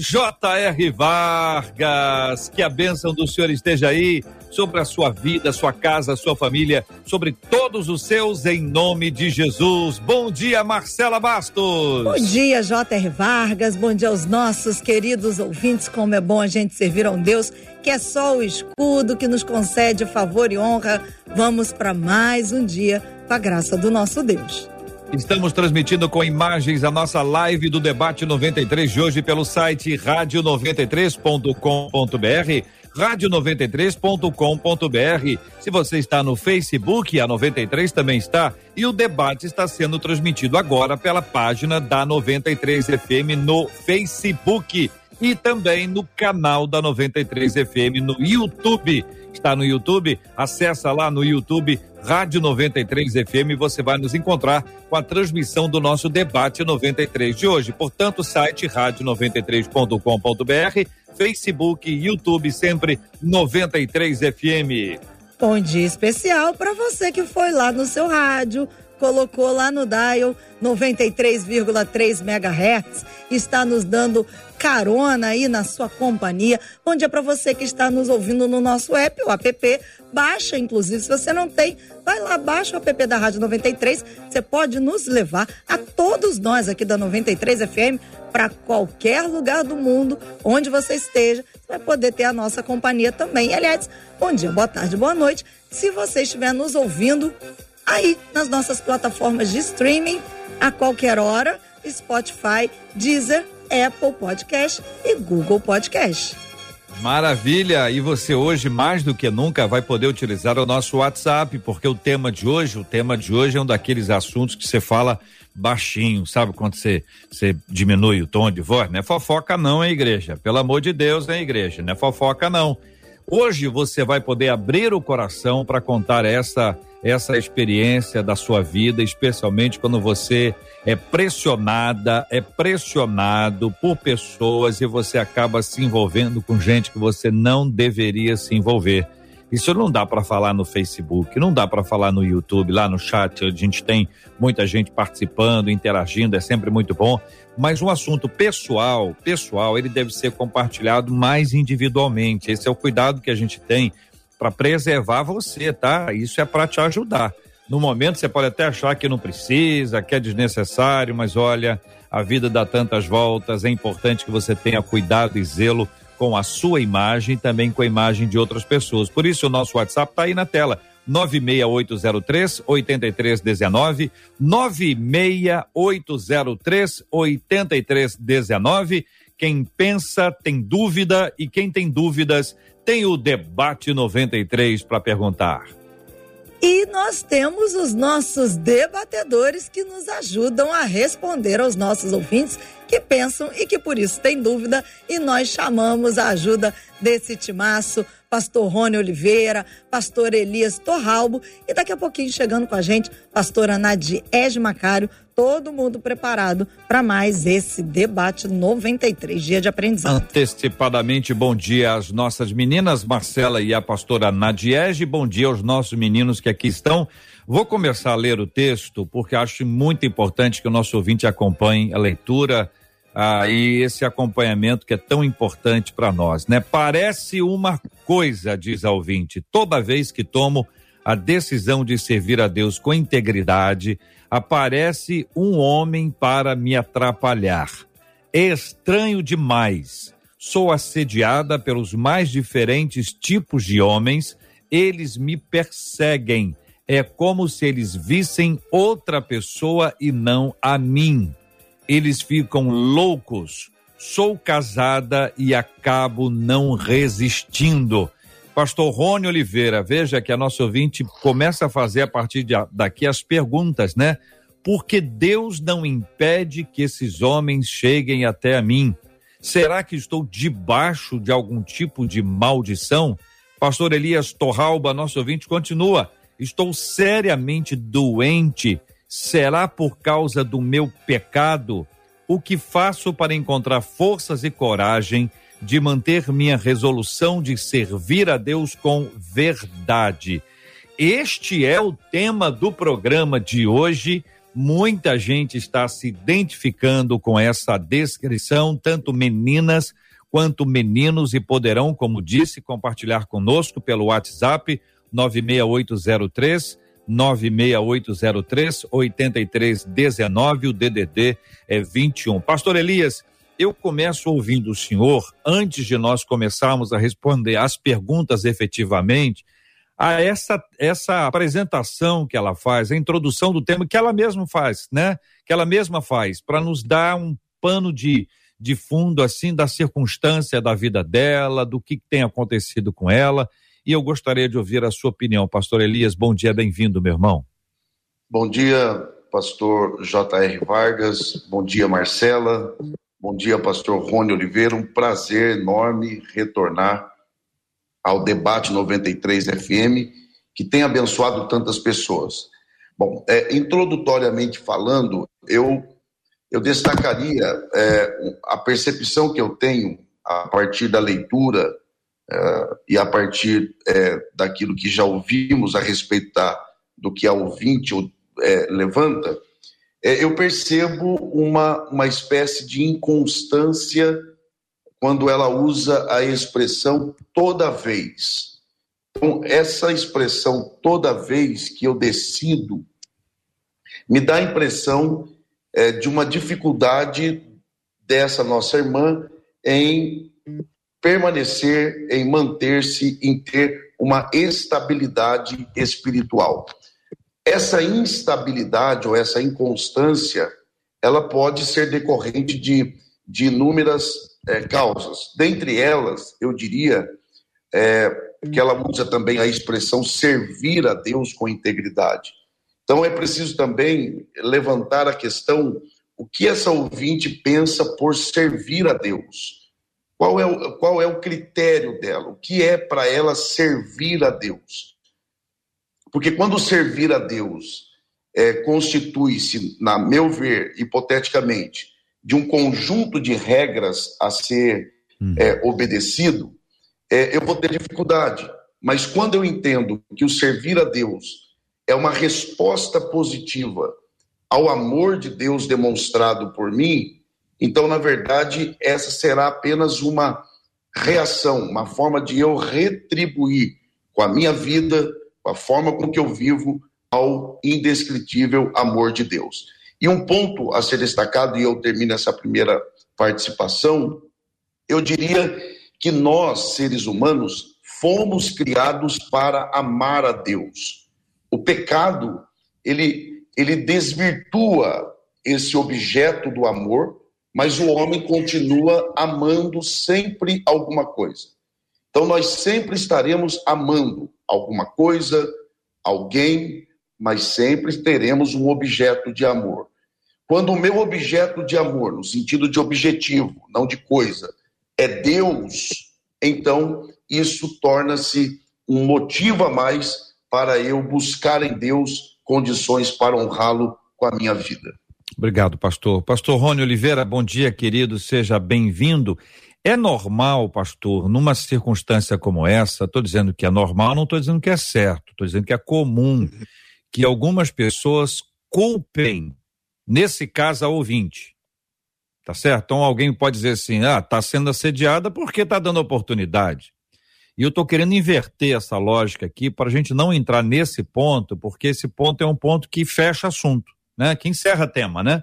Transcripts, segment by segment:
J.R. Vargas, que a bênção do Senhor esteja aí sobre a sua vida, sua casa, sua família, sobre todos os seus, em nome de Jesus. Bom dia, Marcela Bastos. Bom dia, J.R. Vargas. Bom dia aos nossos queridos ouvintes. Como é bom a gente servir a um Deus que é só o escudo que nos concede favor e honra. Vamos para mais um dia com a graça do nosso Deus. Estamos transmitindo com imagens a nossa live do debate 93 de hoje pelo site radio93.com.br rádio93.com.br. Se você está no Facebook, a 93 também está. E o debate está sendo transmitido agora pela página da 93 FM no Facebook e também no canal da 93 FM no YouTube. Está no YouTube? Acessa lá no YouTube Rádio 93 FM, você vai nos encontrar com a transmissão do nosso debate 93 de hoje. Portanto, site rádio93.com.br, Facebook, YouTube, sempre 93 FM. Bom dia especial para você que foi lá no seu rádio, colocou lá no dial 93,3 MHz, está nos dando carona aí na sua companhia. Bom dia para você que está nos ouvindo no nosso app, o app. Baixa, inclusive, se você não tem, vai lá, baixa o app da Rádio 93. Você pode nos levar a todos nós aqui da 93 FM para qualquer lugar do mundo, onde você esteja, você vai poder ter a nossa companhia também. aliás, bom dia, boa tarde, boa noite. Se você estiver nos ouvindo aí nas nossas plataformas de streaming, a qualquer hora, Spotify, Deezer, Apple Podcast e Google Podcast. Maravilha! E você hoje, mais do que nunca, vai poder utilizar o nosso WhatsApp, porque o tema de hoje, o tema de hoje é um daqueles assuntos que você fala baixinho, sabe? Quando você, você diminui o tom de voz, não é fofoca não, hein, igreja? Pelo amor de Deus, hein, igreja? Não é fofoca não. Hoje você vai poder abrir o coração para contar essa essa experiência da sua vida, especialmente quando você é pressionada, é pressionado por pessoas e você acaba se envolvendo com gente que você não deveria se envolver. Isso não dá para falar no Facebook, não dá para falar no YouTube, lá no chat, a gente tem muita gente participando, interagindo, é sempre muito bom, mas um assunto pessoal, pessoal, ele deve ser compartilhado mais individualmente. Esse é o cuidado que a gente tem para preservar você, tá? Isso é para te ajudar. No momento você pode até achar que não precisa, que é desnecessário, mas olha, a vida dá tantas voltas, é importante que você tenha cuidado e zelo com a sua imagem e também com a imagem de outras pessoas. Por isso o nosso WhatsApp está aí na tela. 96803 8319 96803 8319 quem pensa tem dúvida e quem tem dúvidas tem o debate 93 para perguntar. E nós temos os nossos debatedores que nos ajudam a responder aos nossos ouvintes que pensam e que por isso têm dúvida. E nós chamamos a ajuda desse timaço pastor Rony Oliveira, pastor Elias Torralbo e daqui a pouquinho chegando com a gente, pastora Nadir Macário, todo mundo preparado para mais esse debate 93 dia de aprendizado. Antecipadamente, bom dia às nossas meninas, Marcela e a pastora Nadiege, bom dia aos nossos meninos que aqui estão. Vou começar a ler o texto porque acho muito importante que o nosso ouvinte acompanhe a leitura ah, e esse acompanhamento que é tão importante para nós, né? Parece uma coisa, diz a ouvinte, toda vez que tomo a decisão de servir a Deus com integridade, aparece um homem para me atrapalhar. É estranho demais. Sou assediada pelos mais diferentes tipos de homens, eles me perseguem. É como se eles vissem outra pessoa e não a mim eles ficam loucos. Sou casada e acabo não resistindo. Pastor Rony Oliveira, veja que a nossa ouvinte começa a fazer a partir de, daqui as perguntas, né? Porque Deus não impede que esses homens cheguem até a mim. Será que estou debaixo de algum tipo de maldição? Pastor Elias Torralba, nosso ouvinte, continua. Estou seriamente doente. Será por causa do meu pecado? O que faço para encontrar forças e coragem de manter minha resolução de servir a Deus com verdade? Este é o tema do programa de hoje. Muita gente está se identificando com essa descrição, tanto meninas quanto meninos, e poderão, como disse, compartilhar conosco pelo WhatsApp 96803 96803 8319, o DDD é 21. Pastor Elias, eu começo ouvindo o senhor, antes de nós começarmos a responder as perguntas efetivamente, a essa, essa apresentação que ela faz, a introdução do tema que ela mesma faz, né? Que ela mesma faz, para nos dar um pano de, de fundo, assim, da circunstância da vida dela, do que tem acontecido com ela. E eu gostaria de ouvir a sua opinião. Pastor Elias, bom dia, bem-vindo, meu irmão. Bom dia, pastor J.R. Vargas. Bom dia, Marcela. Bom dia, pastor Rony Oliveira. Um prazer enorme retornar ao debate 93 FM, que tem abençoado tantas pessoas. Bom, é, introdutoriamente falando, eu, eu destacaria é, a percepção que eu tenho a partir da leitura é, e a partir é, daquilo que já ouvimos a respeito da, do que a ouvinte é, levanta, é, eu percebo uma, uma espécie de inconstância quando ela usa a expressão toda vez. Então, essa expressão toda vez que eu decido me dá a impressão é, de uma dificuldade dessa nossa irmã em permanecer, em manter-se, em ter uma estabilidade espiritual. Essa instabilidade ou essa inconstância, ela pode ser decorrente de, de inúmeras é, causas. Dentre elas, eu diria é, que ela usa também a expressão servir a Deus com integridade. Então é preciso também levantar a questão: o que essa ouvinte pensa por servir a Deus? Qual é o, qual é o critério dela? O que é para ela servir a Deus? Porque quando servir a Deus é, constitui-se, na meu ver, hipoteticamente, de um conjunto de regras a ser hum. é, obedecido, é, eu vou ter dificuldade. Mas quando eu entendo que o servir a Deus é uma resposta positiva ao amor de Deus demonstrado por mim, então, na verdade, essa será apenas uma reação, uma forma de eu retribuir com a minha vida, a forma com que eu vivo, ao indescritível amor de Deus. E um ponto a ser destacado, e eu termino essa primeira participação, eu diria que nós, seres humanos, fomos criados para amar a Deus. O pecado, ele, ele desvirtua esse objeto do amor mas o homem continua amando sempre alguma coisa. Então nós sempre estaremos amando alguma coisa, alguém, mas sempre teremos um objeto de amor. Quando o meu objeto de amor, no sentido de objetivo, não de coisa, é Deus, então isso torna-se um motivo a mais para eu buscar em Deus condições para honrá-lo com a minha vida. Obrigado, pastor. Pastor Rony Oliveira, bom dia, querido, seja bem-vindo. É normal, pastor, numa circunstância como essa, estou dizendo que é normal, não estou dizendo que é certo, estou dizendo que é comum que algumas pessoas culpem, nesse caso, a ouvinte. Tá certo? Então alguém pode dizer assim: ah, está sendo assediada porque está dando oportunidade. E eu estou querendo inverter essa lógica aqui para a gente não entrar nesse ponto, porque esse ponto é um ponto que fecha assunto né? Que encerra tema, né?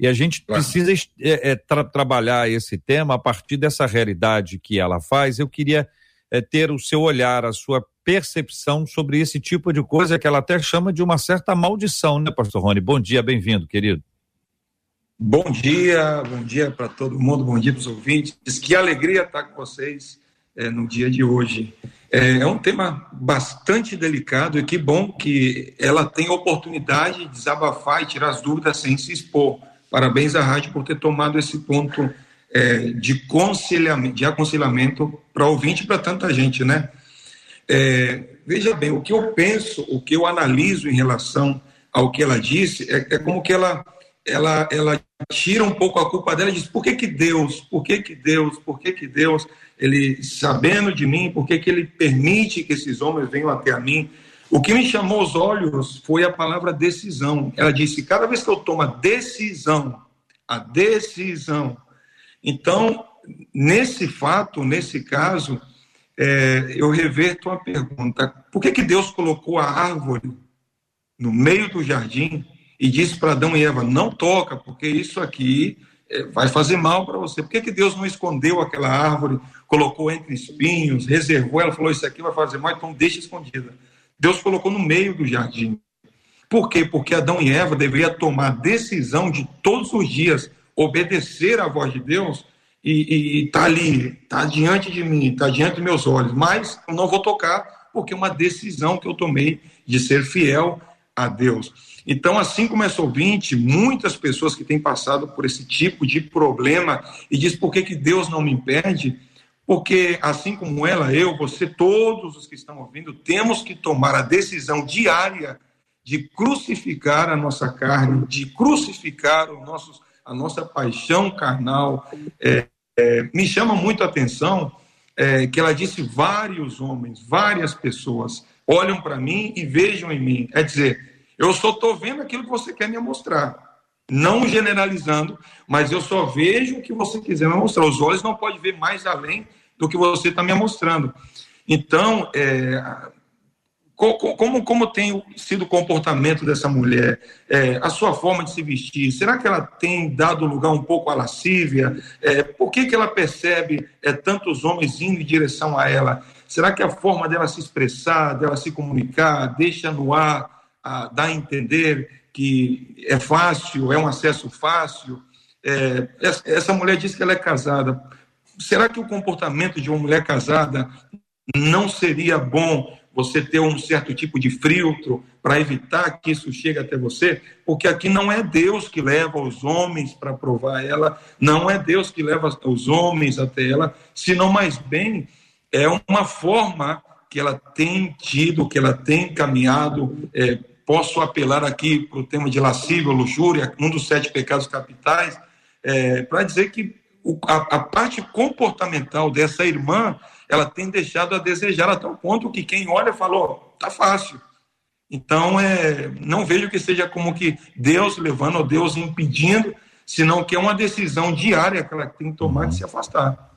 E a gente claro. precisa é, é, tra trabalhar esse tema a partir dessa realidade que ela faz. Eu queria é, ter o seu olhar, a sua percepção sobre esse tipo de coisa que ela até chama de uma certa maldição, né, Pastor Rony? Bom dia, bem-vindo, querido. Bom dia, bom dia para todo mundo, bom dia para os ouvintes. Que alegria estar com vocês é, no dia de hoje. É, é, um tema bastante delicado e que bom que ela tem oportunidade de desabafar e tirar as dúvidas sem se expor. Parabéns à rádio por ter tomado esse ponto é, de, de aconselhamento para ouvinte e para tanta gente, né? É, veja bem, o que eu penso, o que eu analiso em relação ao que ela disse, é, é como que ela, ela, ela tira um pouco a culpa dela e diz, por que que Deus, por que que Deus, por que que Deus, ele sabendo de mim, por que que ele permite que esses homens venham até a mim? O que me chamou os olhos foi a palavra decisão. Ela disse, cada vez que eu tomo a decisão, a decisão, então, nesse fato, nesse caso, é, eu reverto a pergunta: por que, que Deus colocou a árvore no meio do jardim e disse para Adão e Eva: não toca, porque isso aqui é, vai fazer mal para você? Por que, que Deus não escondeu aquela árvore, colocou entre espinhos, reservou? Ela falou: isso aqui vai fazer mal, então deixa escondida. Deus colocou no meio do jardim. Por quê? Porque Adão e Eva deveriam tomar decisão de todos os dias obedecer à voz de Deus e está ali, está diante de mim, está diante dos meus olhos, mas eu não vou tocar porque é uma decisão que eu tomei de ser fiel a Deus. Então, assim como essa ouvinte, muitas pessoas que têm passado por esse tipo de problema e diz por que, que Deus não me impede, porque assim como ela, eu, você, todos os que estão ouvindo, temos que tomar a decisão diária de crucificar a nossa carne, de crucificar os nossos a nossa paixão carnal. É, é, me chama muito a atenção é, que ela disse vários homens, várias pessoas olham para mim e vejam em mim. É dizer, eu só estou vendo aquilo que você quer me mostrar. Não generalizando, mas eu só vejo o que você quiser me mostrar. Os olhos não podem ver mais além do que você está me mostrando. Então, é, como, como tem sido o comportamento dessa mulher? É, a sua forma de se vestir? Será que ela tem dado lugar um pouco à lascívia? É, por que, que ela percebe é, tantos homens indo em direção a ela? Será que a forma dela se expressar, dela se comunicar, deixa no ar, a, dá a entender que é fácil, é um acesso fácil? É, essa mulher diz que ela é casada. Será que o comportamento de uma mulher casada não seria bom você ter um certo tipo de filtro para evitar que isso chegue até você, porque aqui não é Deus que leva os homens para provar ela, não é Deus que leva os homens até ela, senão mais bem é uma forma que ela tem tido, que ela tem caminhado. É, posso apelar aqui para o tema de lascívia, luxúria, um dos sete pecados capitais, é, para dizer que a, a parte comportamental dessa irmã ela tem deixado a desejar a tal ponto que quem olha falou, tá fácil. Então, é, não vejo que seja como que Deus levando ou Deus impedindo, senão que é uma decisão diária que ela tem que tomar de se afastar.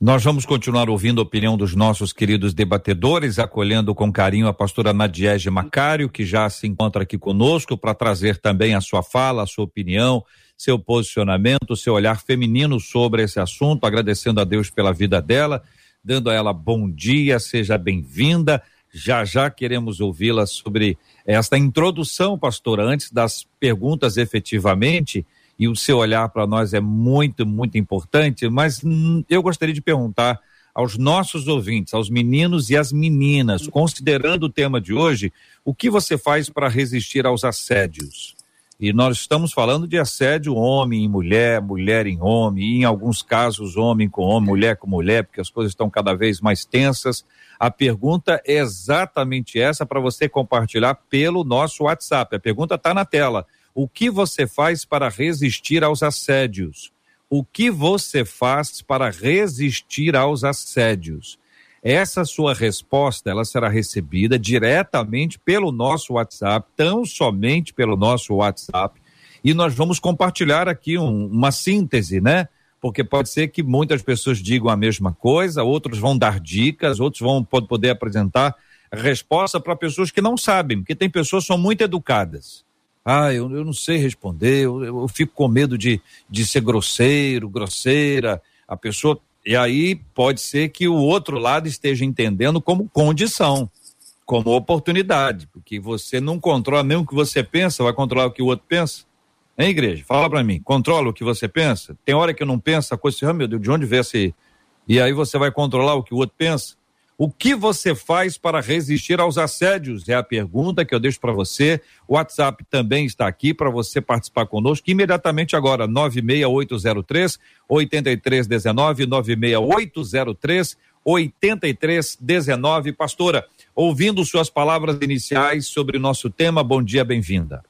Nós vamos continuar ouvindo a opinião dos nossos queridos debatedores, acolhendo com carinho a pastora Nadiege Macário, que já se encontra aqui conosco, para trazer também a sua fala, a sua opinião, seu posicionamento, seu olhar feminino sobre esse assunto, agradecendo a Deus pela vida dela dando a ela bom dia, seja bem-vinda. Já já queremos ouvi-la sobre esta introdução, pastora, antes das perguntas efetivamente, e o seu olhar para nós é muito, muito importante, mas hum, eu gostaria de perguntar aos nossos ouvintes, aos meninos e às meninas, considerando o tema de hoje, o que você faz para resistir aos assédios? E nós estamos falando de assédio homem em mulher, mulher em homem, e em alguns casos homem com homem, mulher com mulher, porque as coisas estão cada vez mais tensas. A pergunta é exatamente essa para você compartilhar pelo nosso WhatsApp. A pergunta está na tela. O que você faz para resistir aos assédios? O que você faz para resistir aos assédios? Essa sua resposta, ela será recebida diretamente pelo nosso WhatsApp, tão somente pelo nosso WhatsApp, e nós vamos compartilhar aqui um, uma síntese, né? Porque pode ser que muitas pessoas digam a mesma coisa, outros vão dar dicas, outros vão poder apresentar resposta para pessoas que não sabem, porque tem pessoas que são muito educadas. Ah, eu, eu não sei responder, eu, eu fico com medo de, de ser grosseiro, grosseira. A pessoa e aí pode ser que o outro lado esteja entendendo como condição, como oportunidade, porque você não controla nem o que você pensa, vai controlar o que o outro pensa. Hein, igreja? Fala para mim, controla o que você pensa? Tem hora que eu não penso, a coisa oh, meu Deus, de onde vem esse... E aí você vai controlar o que o outro pensa? O que você faz para resistir aos assédios? É a pergunta que eu deixo para você. O WhatsApp também está aqui para você participar conosco imediatamente agora, 96803 8319 96803 8319. Pastora, ouvindo suas palavras iniciais sobre o nosso tema, bom dia, bem-vinda.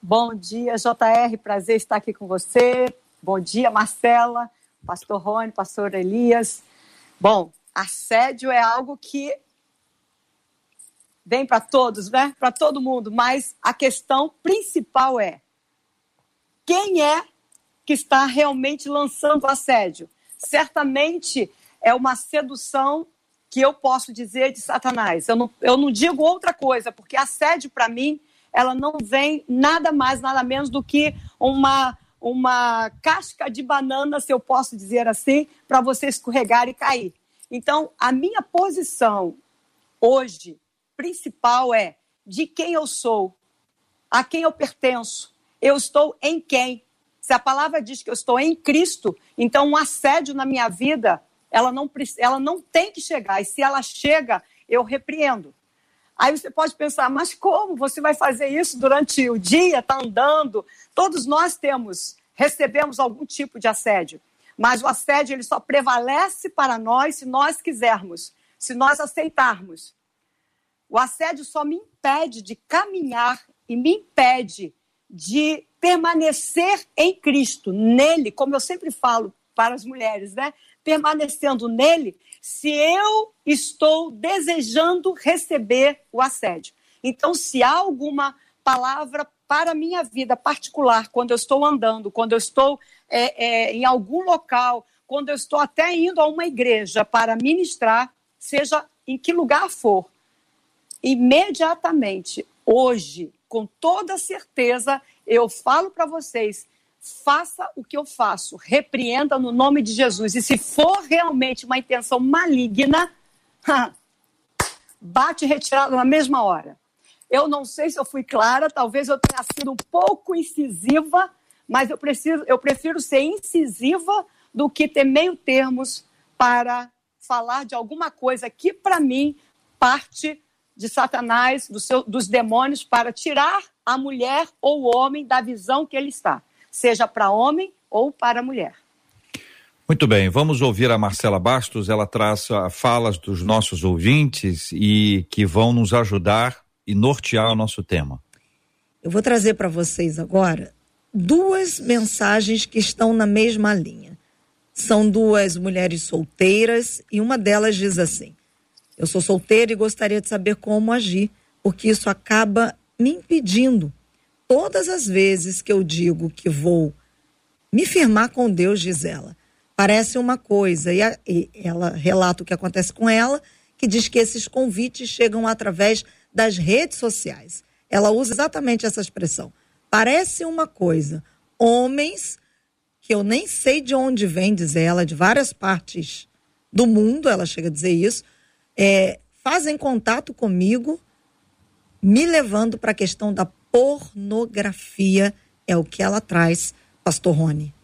Bom dia, JR, prazer estar aqui com você. Bom dia, Marcela, pastor Rony, pastor Elias. Bom, assédio é algo que vem para todos, né? Para todo mundo, mas a questão principal é quem é que está realmente lançando o assédio? Certamente é uma sedução que eu posso dizer de Satanás. Eu não, eu não digo outra coisa, porque assédio para mim, ela não vem nada mais, nada menos do que uma uma casca de banana, se eu posso dizer assim, para você escorregar e cair. Então, a minha posição hoje principal é de quem eu sou, a quem eu pertenço. Eu estou em quem? Se a palavra diz que eu estou em Cristo, então um assédio na minha vida, ela não, ela não tem que chegar. E se ela chega, eu repreendo. Aí você pode pensar, mas como você vai fazer isso durante o dia, está andando? Todos nós temos, recebemos algum tipo de assédio. Mas o assédio ele só prevalece para nós se nós quisermos, se nós aceitarmos. O assédio só me impede de caminhar e me impede de permanecer em Cristo, nele, como eu sempre falo para as mulheres, né? Permanecendo nele, se eu estou desejando receber o assédio. Então, se há alguma palavra para a minha vida particular, quando eu estou andando, quando eu estou é, é, em algum local, quando eu estou até indo a uma igreja para ministrar, seja em que lugar for, imediatamente, hoje, com toda certeza, eu falo para vocês: faça o que eu faço, repreenda no nome de Jesus. E se for realmente uma intenção maligna, bate retirada na mesma hora. Eu não sei se eu fui clara, talvez eu tenha sido um pouco incisiva, mas eu, preciso, eu prefiro ser incisiva do que ter meio termos para falar de alguma coisa que, para mim, parte de Satanás, do seu, dos demônios, para tirar a mulher ou o homem da visão que ele está, seja para homem ou para mulher. Muito bem, vamos ouvir a Marcela Bastos. Ela traz falas dos nossos ouvintes e que vão nos ajudar e nortear o nosso tema. Eu vou trazer para vocês agora duas mensagens que estão na mesma linha. São duas mulheres solteiras e uma delas diz assim: Eu sou solteira e gostaria de saber como agir, porque isso acaba me impedindo. Todas as vezes que eu digo que vou me firmar com Deus, diz ela, parece uma coisa, e, a, e ela relata o que acontece com ela, que diz que esses convites chegam através das redes sociais. Ela usa exatamente essa expressão. Parece uma coisa. Homens que eu nem sei de onde vem, diz ela, de várias partes do mundo, ela chega a dizer isso, é, fazem contato comigo, me levando para a questão da pornografia, é o que ela traz, Pastor Rony.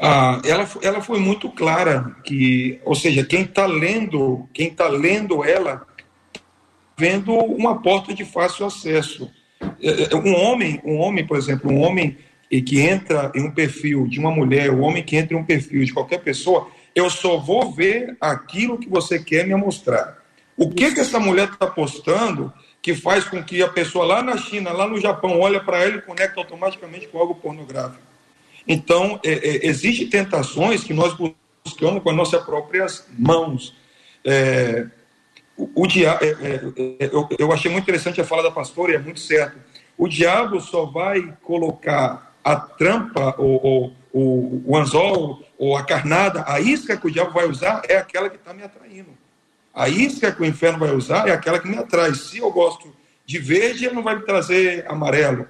Ah, ela, ela foi muito clara que, ou seja, quem está lendo, quem está lendo ela vendo uma porta de fácil acesso. É, é, um homem, um homem, por exemplo, um homem que entra em um perfil de uma mulher, um homem que entra em um perfil de qualquer pessoa, eu só vou ver aquilo que você quer me mostrar. O que que essa mulher está postando que faz com que a pessoa lá na China, lá no Japão, olha para ela e conecta automaticamente com algo pornográfico? Então, é, é, existem tentações que nós buscamos com as nossas próprias mãos. É, o, diabo, é, é, é, eu, eu achei muito interessante a fala da pastora e é muito certo. O diabo só vai colocar a trampa, ou, ou, o anzol, ou a carnada, a isca que o diabo vai usar é aquela que está me atraindo. A isca que o inferno vai usar é aquela que me atrai. Se eu gosto de verde, ele não vai me trazer amarelo.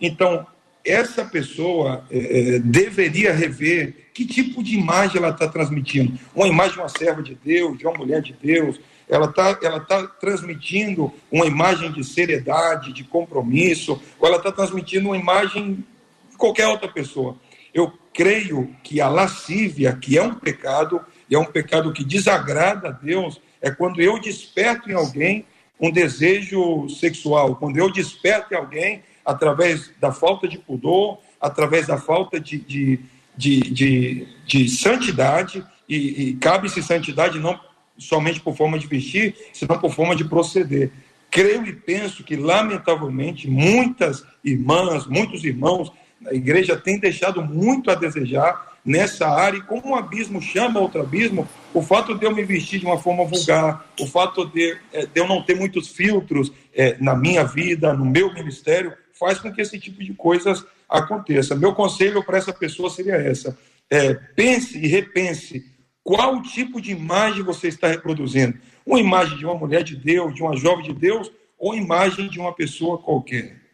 Então, essa pessoa é, é deveria rever que tipo de imagem ela está transmitindo. Uma imagem de uma serva de Deus, de uma mulher de Deus, ela está ela tá transmitindo uma imagem de seriedade, de compromisso, ou ela está transmitindo uma imagem de qualquer outra pessoa. Eu creio que a lascívia, que é um pecado, e é um pecado que desagrada a Deus, é quando eu desperto em alguém um desejo sexual, quando eu desperto em alguém através da falta de pudor, através da falta de, de, de, de, de santidade, e, e cabe-se santidade não somente por forma de vestir, senão por forma de proceder. Creio e penso que, lamentavelmente, muitas irmãs, muitos irmãos a igreja têm deixado muito a desejar nessa área, e como um abismo chama outro abismo, o fato de eu me vestir de uma forma vulgar, o fato de, eh, de eu não ter muitos filtros é, na minha vida, no meu ministério, faz com que esse tipo de coisas aconteça. Meu conselho para essa pessoa seria essa: é, pense e repense qual tipo de imagem você está reproduzindo. Uma imagem de uma mulher de Deus, de uma jovem de Deus, ou imagem de uma pessoa qualquer.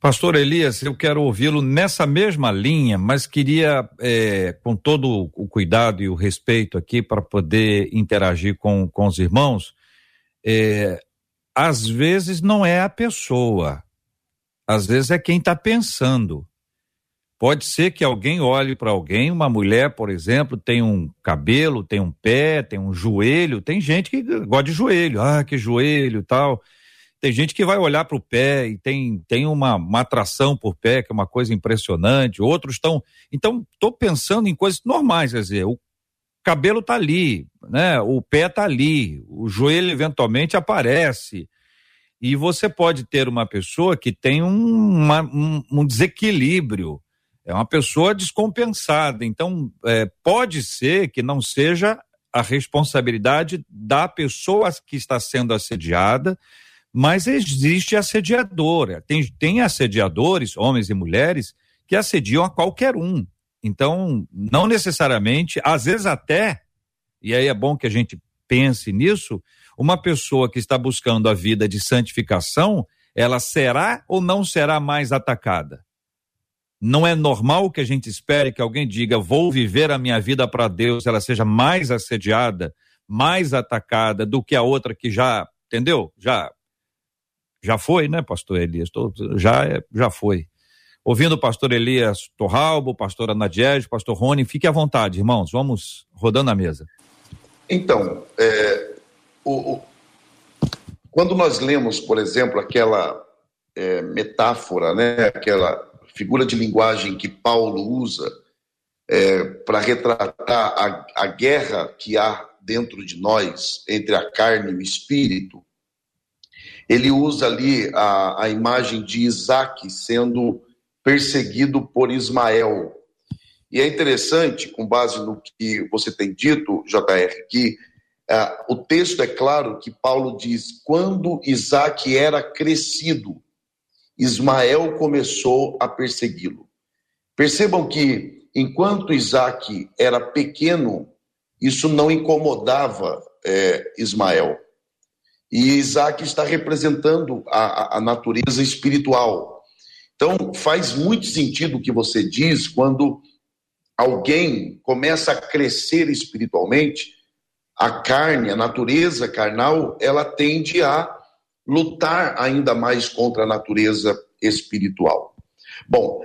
Pastor Elias, eu quero ouvi-lo nessa mesma linha, mas queria, é, com todo o cuidado e o respeito aqui, para poder interagir com, com os irmãos, é, às vezes não é a pessoa, às vezes é quem está pensando. Pode ser que alguém olhe para alguém, uma mulher, por exemplo, tem um cabelo, tem um pé, tem um joelho, tem gente que gosta de joelho, ah, que joelho tal. Tem gente que vai olhar para o pé e tem, tem uma, uma atração por pé, que é uma coisa impressionante. Outros estão. Então, estou pensando em coisas normais, quer dizer, o cabelo está ali, né? o pé está ali, o joelho eventualmente aparece. E você pode ter uma pessoa que tem um, uma, um, um desequilíbrio, é uma pessoa descompensada. Então, é, pode ser que não seja a responsabilidade da pessoa que está sendo assediada mas existe assediadora. Tem, tem assediadores, homens e mulheres, que assediam a qualquer um. Então, não necessariamente, às vezes até, e aí é bom que a gente pense nisso, uma pessoa que está buscando a vida de santificação, ela será ou não será mais atacada? Não é normal que a gente espere que alguém diga, vou viver a minha vida para Deus, ela seja mais assediada, mais atacada do que a outra que já, entendeu? Já já foi, né, pastor Elias? Já, é, já foi. Ouvindo o pastor Elias Torralbo, pastor Anadiege, pastor Rony, fique à vontade, irmãos, vamos rodando a mesa. Então, é, o, o, quando nós lemos, por exemplo, aquela é, metáfora, né, aquela figura de linguagem que Paulo usa é, para retratar a, a guerra que há dentro de nós entre a carne e o espírito, ele usa ali a, a imagem de Isaac sendo perseguido por Ismael. E é interessante, com base no que você tem dito, JR, que uh, o texto é claro que Paulo diz: quando Isaac era crescido, Ismael começou a persegui-lo. Percebam que, enquanto Isaac era pequeno, isso não incomodava é, Ismael. E Isaac está representando a, a natureza espiritual. Então, faz muito sentido o que você diz quando alguém começa a crescer espiritualmente, a carne, a natureza carnal, ela tende a lutar ainda mais contra a natureza espiritual. Bom,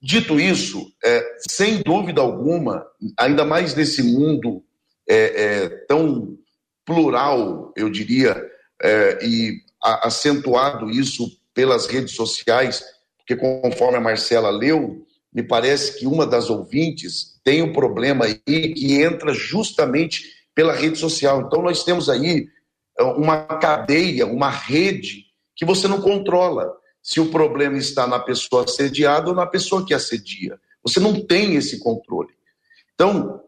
dito isso, é, sem dúvida alguma, ainda mais nesse mundo é, é, tão plural, eu diria, é, e a, acentuado isso pelas redes sociais, porque conforme a Marcela leu, me parece que uma das ouvintes tem um problema aí que entra justamente pela rede social. Então nós temos aí uma cadeia, uma rede que você não controla se o problema está na pessoa assediada ou na pessoa que assedia. Você não tem esse controle. Então,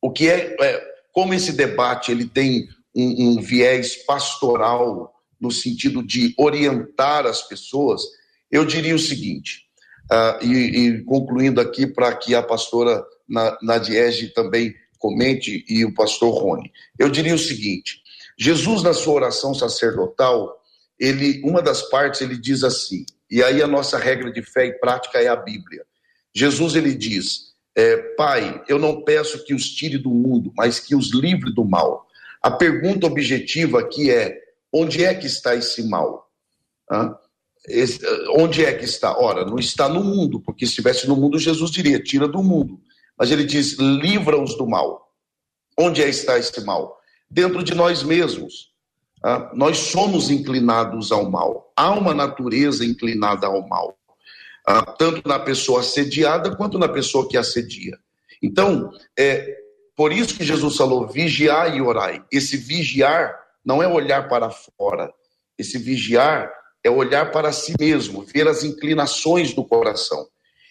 o que é, é como esse debate ele tem um, um viés pastoral no sentido de orientar as pessoas, eu diria o seguinte, uh, e, e, concluindo aqui para que a pastora Nadiege também comente e o pastor Rony, eu diria o seguinte: Jesus na sua oração sacerdotal, ele, uma das partes ele diz assim, e aí a nossa regra de fé e prática é a Bíblia. Jesus ele diz: é, Pai, eu não peço que os tire do mundo, mas que os livre do mal. A pergunta objetiva aqui é: onde é que está esse mal? Esse, onde é que está? Ora, não está no mundo, porque se estivesse no mundo, Jesus diria: tira do mundo. Mas ele diz: livra-os do mal. Onde é está esse mal? Dentro de nós mesmos. Ah, nós somos inclinados ao mal. Há uma natureza inclinada ao mal, ah, tanto na pessoa assediada quanto na pessoa que assedia. Então, é por isso que Jesus falou: vigiar e orai. Esse vigiar não é olhar para fora. Esse vigiar é olhar para si mesmo, ver as inclinações do coração.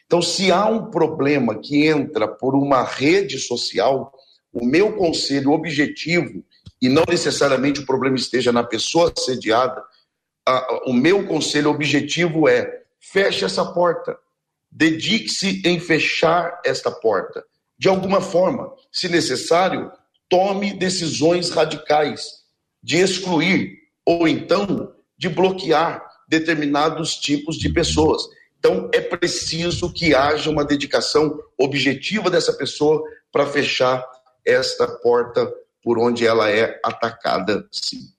Então, se há um problema que entra por uma rede social, o meu conselho objetivo, e não necessariamente o problema esteja na pessoa assediada, a, o meu conselho objetivo é: feche essa porta. Dedique-se em fechar esta porta. De alguma forma, se necessário, tome decisões radicais de excluir ou então de bloquear determinados tipos de pessoas. Então, é preciso que haja uma dedicação objetiva dessa pessoa para fechar esta porta por onde ela é atacada, sim.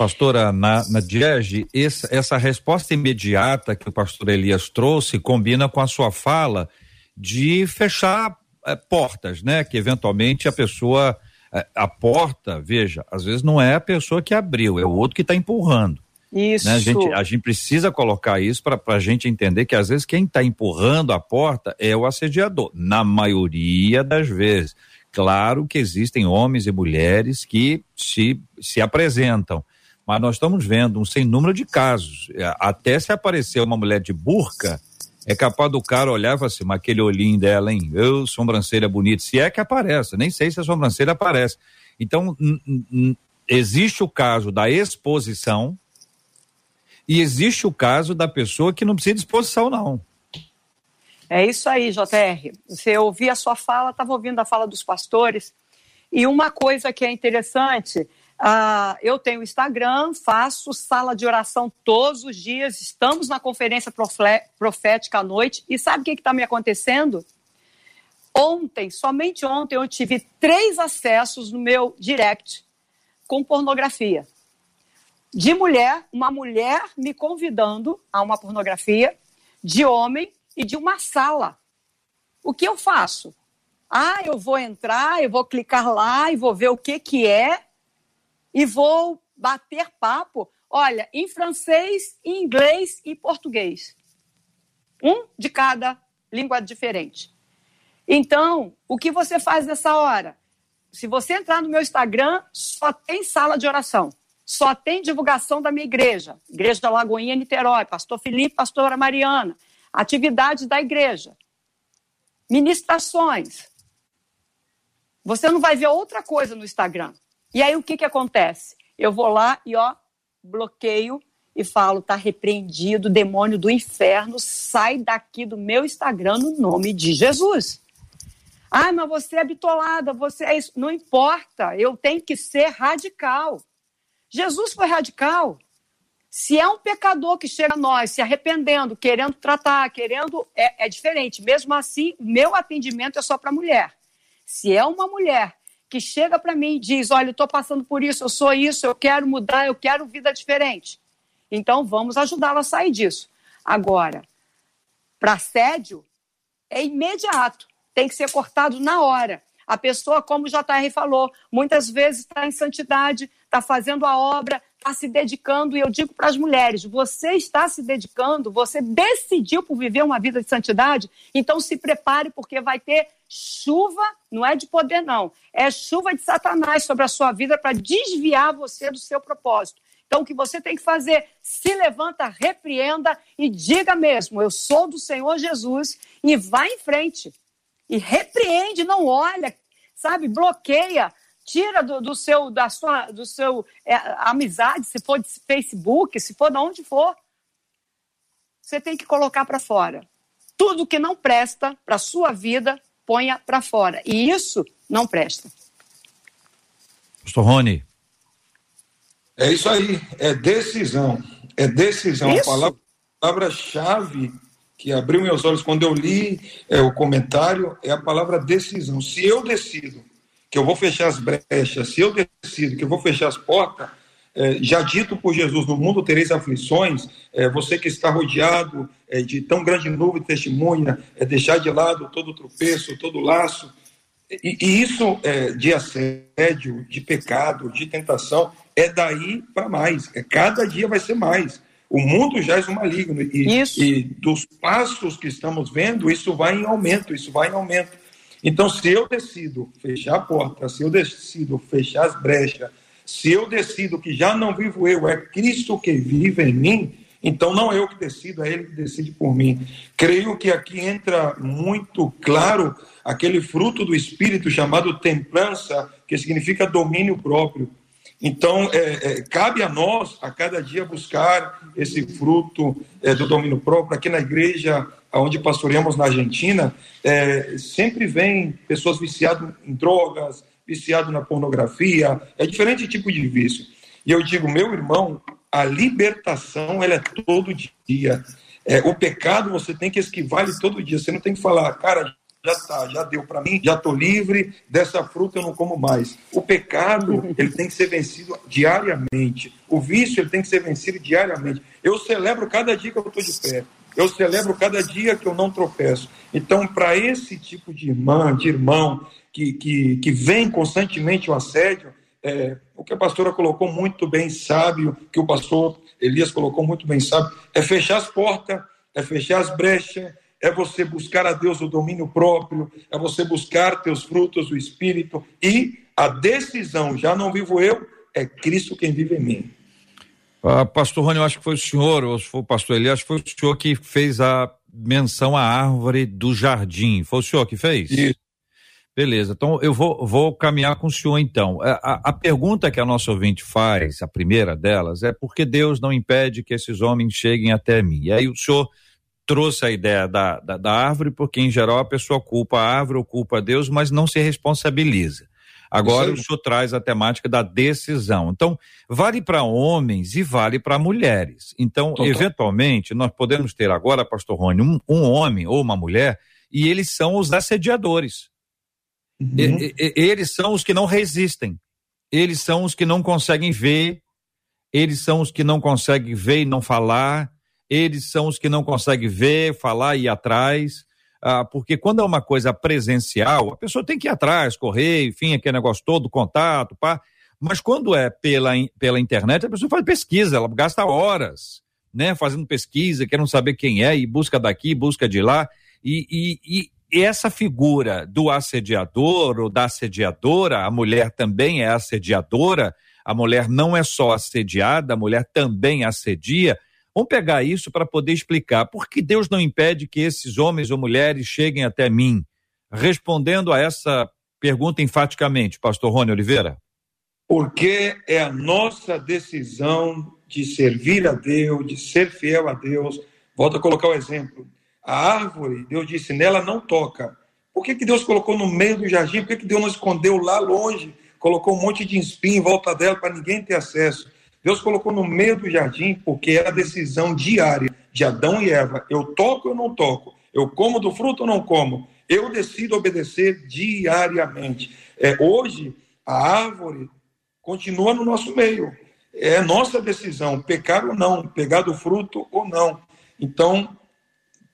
Pastora, na, na Diege, essa, essa resposta imediata que o pastor Elias trouxe combina com a sua fala de fechar é, portas, né? Que eventualmente a pessoa, é, a porta, veja, às vezes não é a pessoa que abriu, é o outro que está empurrando. Isso. Né? A, gente, a gente precisa colocar isso para a gente entender que às vezes quem está empurrando a porta é o assediador, na maioria das vezes. Claro que existem homens e mulheres que se, se apresentam, mas nós estamos vendo um sem número de casos. É, até se aparecer uma mulher de burca, é capaz do cara olhar e falar assim, mas aquele olhinho dela, hein? Eu, sobrancelha bonita. Se é que aparece, nem sei se a sobrancelha aparece. Então, existe o caso da exposição, e existe o caso da pessoa que não precisa de exposição, não. É isso aí, JR. Você ouvia a sua fala, estava ouvindo a fala dos pastores. E uma coisa que é interessante, uh, eu tenho Instagram, faço sala de oração todos os dias, estamos na conferência profética à noite. E sabe o que está me acontecendo? Ontem, somente ontem, eu tive três acessos no meu direct com pornografia de mulher, uma mulher me convidando a uma pornografia, de homem e de uma sala. O que eu faço? Ah, eu vou entrar, eu vou clicar lá e vou ver o que que é e vou bater papo. Olha, em francês, em inglês e português. Um de cada língua diferente. Então, o que você faz nessa hora? Se você entrar no meu Instagram, só tem sala de oração só tem divulgação da minha igreja, Igreja da Lagoinha, Niterói, Pastor Felipe, Pastora Mariana, atividades da igreja, ministrações. Você não vai ver outra coisa no Instagram. E aí o que, que acontece? Eu vou lá e ó, bloqueio e falo, tá repreendido, demônio do inferno, sai daqui do meu Instagram no nome de Jesus. Ah, mas você é bitolada, você é isso. Não importa, eu tenho que ser radical. Jesus foi radical. Se é um pecador que chega a nós se arrependendo, querendo tratar, querendo. É, é diferente. Mesmo assim, meu atendimento é só para mulher. Se é uma mulher que chega para mim e diz: Olha, eu estou passando por isso, eu sou isso, eu quero mudar, eu quero vida diferente. Então vamos ajudá-la a sair disso. Agora, para assédio, é imediato, tem que ser cortado na hora. A pessoa, como o JR falou, muitas vezes está em santidade, está fazendo a obra, está se dedicando. E eu digo para as mulheres: você está se dedicando, você decidiu por viver uma vida de santidade, então se prepare, porque vai ter chuva, não é de poder, não, é chuva de Satanás sobre a sua vida para desviar você do seu propósito. Então, o que você tem que fazer? Se levanta, repreenda e diga mesmo: Eu sou do Senhor Jesus, e vá em frente e repreende, não olha, sabe, bloqueia, tira do, do seu, da sua, do seu é, amizade, se for de Facebook, se for de onde for, você tem que colocar para fora. Tudo que não presta para sua vida, ponha para fora. E isso não presta. Pastor Rony. É isso aí, é decisão. É decisão. Isso. A palavra-chave que abriu meus olhos quando eu li é, o comentário é a palavra decisão. Se eu decido que eu vou fechar as brechas, se eu decido que eu vou fechar as portas, é, já dito por Jesus, no mundo tereis aflições, é, você que está rodeado é, de tão grande nuvem de testemunha, é deixar de lado todo tropeço, todo laço, e, e isso é, de assédio, de pecado, de tentação, é daí para mais. É, cada dia vai ser mais. O mundo já é maligno. E, e dos passos que estamos vendo, isso vai em aumento, isso vai em aumento. Então, se eu decido fechar a porta, se eu decido fechar as brechas, se eu decido que já não vivo eu, é Cristo que vive em mim, então não é eu que decido, é Ele que decide por mim. Creio que aqui entra muito claro aquele fruto do Espírito chamado templança, que significa domínio próprio. Então, é, é, cabe a nós, a cada dia, buscar esse fruto é, do domínio próprio. Aqui na igreja, onde pastoreamos na Argentina, é, sempre vem pessoas viciadas em drogas, viciadas na pornografia, é diferente tipo de vício. E eu digo, meu irmão, a libertação ela é todo dia. É, o pecado você tem que esquivar ele todo dia. Você não tem que falar, cara, já tá, já deu para mim, já estou livre, dessa fruta eu não como mais. O pecado, ele tem que ser vencido diariamente. O vício, ele tem que ser vencido diariamente. Eu celebro cada dia que eu estou de pé. Eu celebro cada dia que eu não tropeço. Então, para esse tipo de irmã, de irmão, que, que, que vem constantemente o assédio, é, o que a pastora colocou muito bem sábio, que o pastor Elias colocou muito bem sábio, é fechar as portas, é fechar as brechas, é você buscar a Deus o domínio próprio, é você buscar teus frutos do Espírito e a decisão, já não vivo eu, é Cristo quem vive em mim. Ah, pastor Rony, eu acho que foi o senhor, ou se foi o pastor Elias, acho que foi o senhor que fez a menção à árvore do jardim. Foi o senhor que fez? Isso. Beleza, então eu vou, vou caminhar com o senhor então. A, a, a, pergunta que a nossa ouvinte faz, a primeira delas, é por que Deus não impede que esses homens cheguem até mim? E aí o senhor trouxe a ideia da, da, da árvore, porque em geral a pessoa culpa a árvore ou culpa Deus, mas não se responsabiliza. Agora o senhor traz a temática da decisão. Então, vale para homens e vale para mulheres. Então, Total. eventualmente, nós podemos ter agora, pastor Rony, um, um, homem ou uma mulher, e eles são os assediadores. Uhum. E, e, eles são os que não resistem. Eles são os que não conseguem ver. Eles são os que não conseguem ver e não falar eles são os que não conseguem ver, falar e ir atrás. Ah, porque quando é uma coisa presencial, a pessoa tem que ir atrás, correr, enfim, aquele negócio todo, contato, pá. Mas quando é pela, pela internet, a pessoa faz pesquisa, ela gasta horas, né, fazendo pesquisa, querendo saber quem é, e busca daqui, busca de lá. E, e, e essa figura do assediador ou da assediadora, a mulher também é assediadora, a mulher não é só assediada, a mulher também assedia Vamos pegar isso para poder explicar por que Deus não impede que esses homens ou mulheres cheguem até mim? Respondendo a essa pergunta enfaticamente, pastor Rony Oliveira. Porque é a nossa decisão de servir a Deus, de ser fiel a Deus. Volto a colocar o exemplo. A árvore, Deus disse, nela não toca. Por que, que Deus colocou no meio do jardim? Por que, que Deus não escondeu lá longe? Colocou um monte de espinho em volta dela para ninguém ter acesso. Deus colocou no meio do jardim porque era a decisão diária de Adão e Eva. Eu toco ou não toco? Eu como do fruto ou não como? Eu decido obedecer diariamente. É, hoje, a árvore continua no nosso meio. É nossa decisão, pecar ou não, pegar do fruto ou não. Então,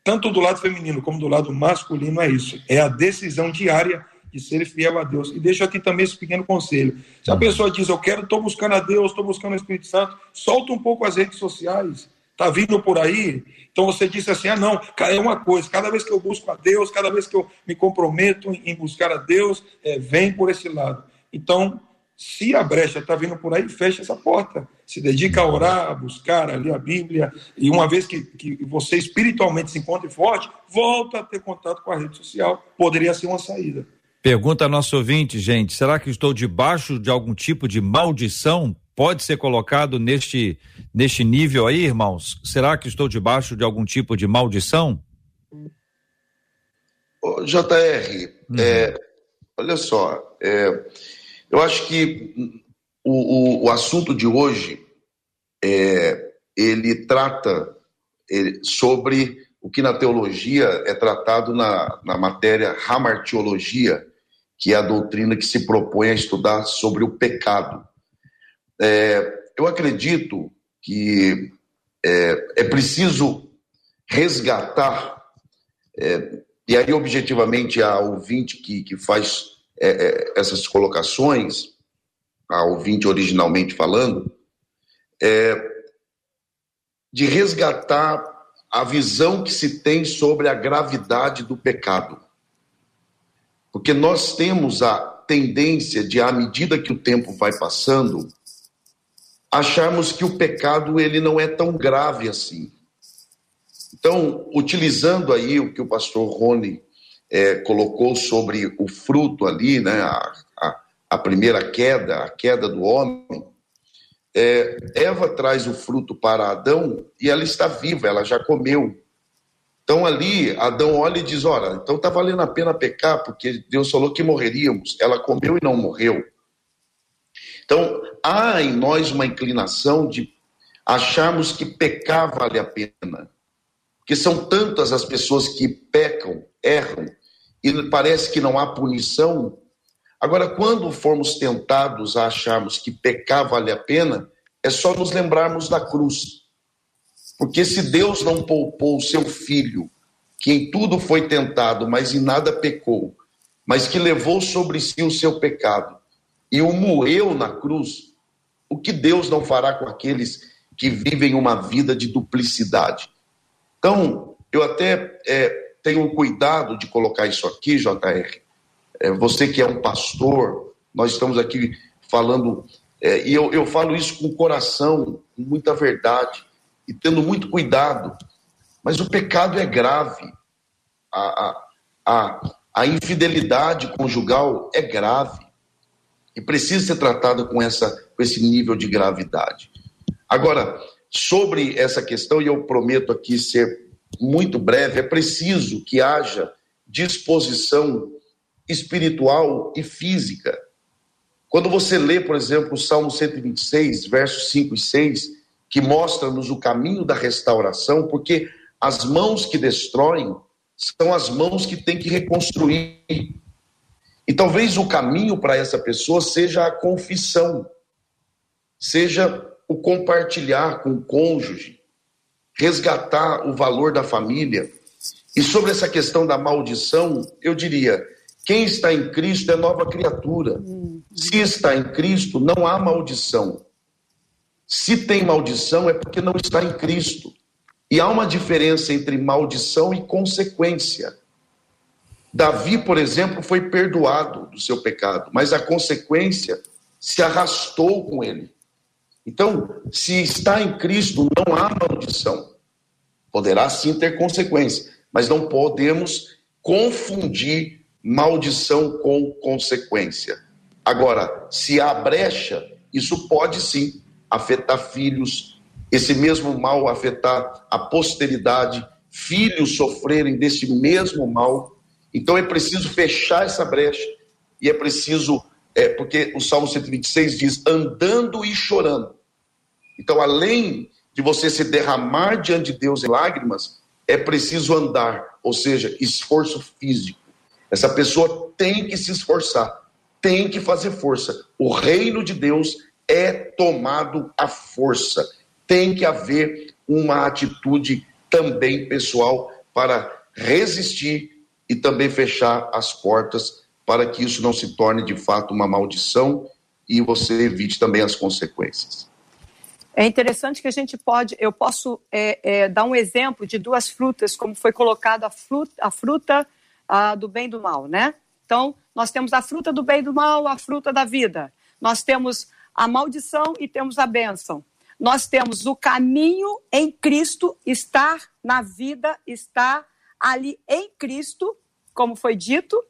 tanto do lado feminino como do lado masculino é isso. É a decisão diária de ser fiel a Deus. E deixo aqui também esse pequeno conselho. Se a pessoa diz, eu quero, estou buscando a Deus, estou buscando o Espírito Santo, solta um pouco as redes sociais. Está vindo por aí? Então você disse assim: ah, não, é uma coisa, cada vez que eu busco a Deus, cada vez que eu me comprometo em buscar a Deus, é, vem por esse lado. Então, se a brecha está vindo por aí, fecha essa porta. Se dedica a orar, a buscar, a ler a Bíblia. E uma vez que, que você espiritualmente se encontre forte, volta a ter contato com a rede social. Poderia ser uma saída. Pergunta a nosso ouvinte, gente: será que estou debaixo de algum tipo de maldição? Pode ser colocado neste, neste nível aí, irmãos? Será que estou debaixo de algum tipo de maldição? JR, uhum. é, olha só, é, eu acho que o, o, o assunto de hoje é, ele trata ele, sobre o que na teologia é tratado na, na matéria ramartiologia, que é a doutrina que se propõe a estudar sobre o pecado. É, eu acredito que é, é preciso resgatar, é, e aí objetivamente a ouvinte que, que faz é, é, essas colocações, a ouvinte originalmente falando, é, de resgatar a visão que se tem sobre a gravidade do pecado. Porque nós temos a tendência de, à medida que o tempo vai passando, acharmos que o pecado ele não é tão grave assim. Então, utilizando aí o que o pastor Rony é, colocou sobre o fruto ali, né, a, a, a primeira queda, a queda do homem, é, Eva traz o fruto para Adão e ela está viva, ela já comeu. Então ali, Adão olha e diz: Ora, então está valendo a pena pecar, porque Deus falou que morreríamos. Ela comeu e não morreu. Então, há em nós uma inclinação de acharmos que pecar vale a pena. Porque são tantas as pessoas que pecam, erram, e parece que não há punição. Agora, quando formos tentados a acharmos que pecar vale a pena, é só nos lembrarmos da cruz. Porque se Deus não poupou o seu filho, que em tudo foi tentado, mas em nada pecou, mas que levou sobre si o seu pecado e o moeu na cruz, o que Deus não fará com aqueles que vivem uma vida de duplicidade? Então, eu até é, tenho cuidado de colocar isso aqui, JR. É, você que é um pastor, nós estamos aqui falando, é, e eu, eu falo isso com coração, com muita verdade, e tendo muito cuidado. Mas o pecado é grave. A, a, a, infidelidade conjugal é grave e precisa ser tratada com, essa, com esse nível de gravidade. Agora, sobre essa questão, e eu prometo aqui ser muito breve, é preciso que haja disposição espiritual e física. Quando você lê, por exemplo, o Salmo 126, versos 5 e 6, que mostra-nos o caminho da restauração, porque as mãos que destroem são as mãos que têm que reconstruir. E talvez o caminho para essa pessoa seja a confissão, seja o compartilhar com o cônjuge, resgatar o valor da família. E sobre essa questão da maldição, eu diria: quem está em Cristo é nova criatura. Se está em Cristo, não há maldição. Se tem maldição, é porque não está em Cristo. E há uma diferença entre maldição e consequência. Davi, por exemplo, foi perdoado do seu pecado, mas a consequência se arrastou com ele. Então, se está em Cristo, não há maldição. Poderá sim ter consequência, mas não podemos confundir maldição com consequência. Agora, se há brecha, isso pode sim afetar filhos, esse mesmo mal afetar a posteridade, filhos sofrerem desse mesmo mal então é preciso fechar essa brecha e é preciso, é, porque o Salmo 126 diz: andando e chorando. Então, além de você se derramar diante de Deus em lágrimas, é preciso andar, ou seja, esforço físico. Essa pessoa tem que se esforçar, tem que fazer força. O reino de Deus é tomado à força. Tem que haver uma atitude também pessoal para resistir e também fechar as portas para que isso não se torne de fato uma maldição e você evite também as consequências. É interessante que a gente pode, eu posso é, é, dar um exemplo de duas frutas, como foi colocado a fruta, a fruta a, do bem e do mal, né? Então, nós temos a fruta do bem e do mal, a fruta da vida. Nós temos a maldição e temos a bênção. Nós temos o caminho em Cristo, estar na vida, estar ali em Cristo, como foi dito,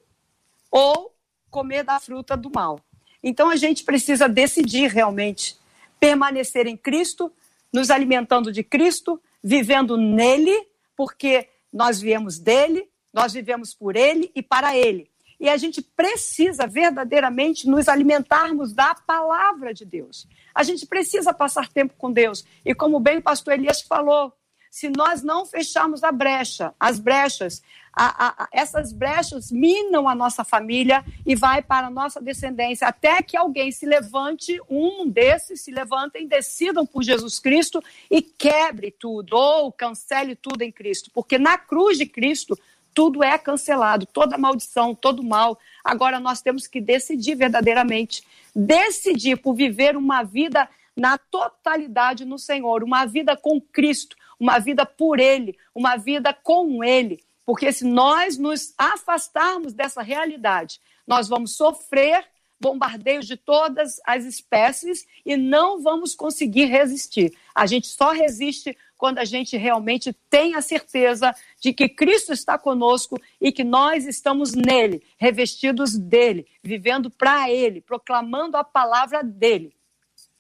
ou comer da fruta do mal. Então a gente precisa decidir realmente permanecer em Cristo, nos alimentando de Cristo, vivendo nele, porque nós viemos dele, nós vivemos por ele e para ele. E a gente precisa verdadeiramente nos alimentarmos da palavra de Deus. A gente precisa passar tempo com Deus. E como bem o pastor Elias falou, se nós não fecharmos a brecha, as brechas, a, a, essas brechas minam a nossa família e vai para a nossa descendência, até que alguém se levante, um desses se levantem, decidam por Jesus Cristo e quebre tudo, ou cancele tudo em Cristo. Porque na cruz de Cristo, tudo é cancelado, toda maldição, todo mal. Agora nós temos que decidir verdadeiramente, decidir por viver uma vida na totalidade no Senhor, uma vida com Cristo, uma vida por Ele, uma vida com Ele. Porque se nós nos afastarmos dessa realidade, nós vamos sofrer bombardeios de todas as espécies e não vamos conseguir resistir. A gente só resiste quando a gente realmente tem a certeza de que Cristo está conosco e que nós estamos nele, revestidos dele, vivendo para ele, proclamando a palavra dele.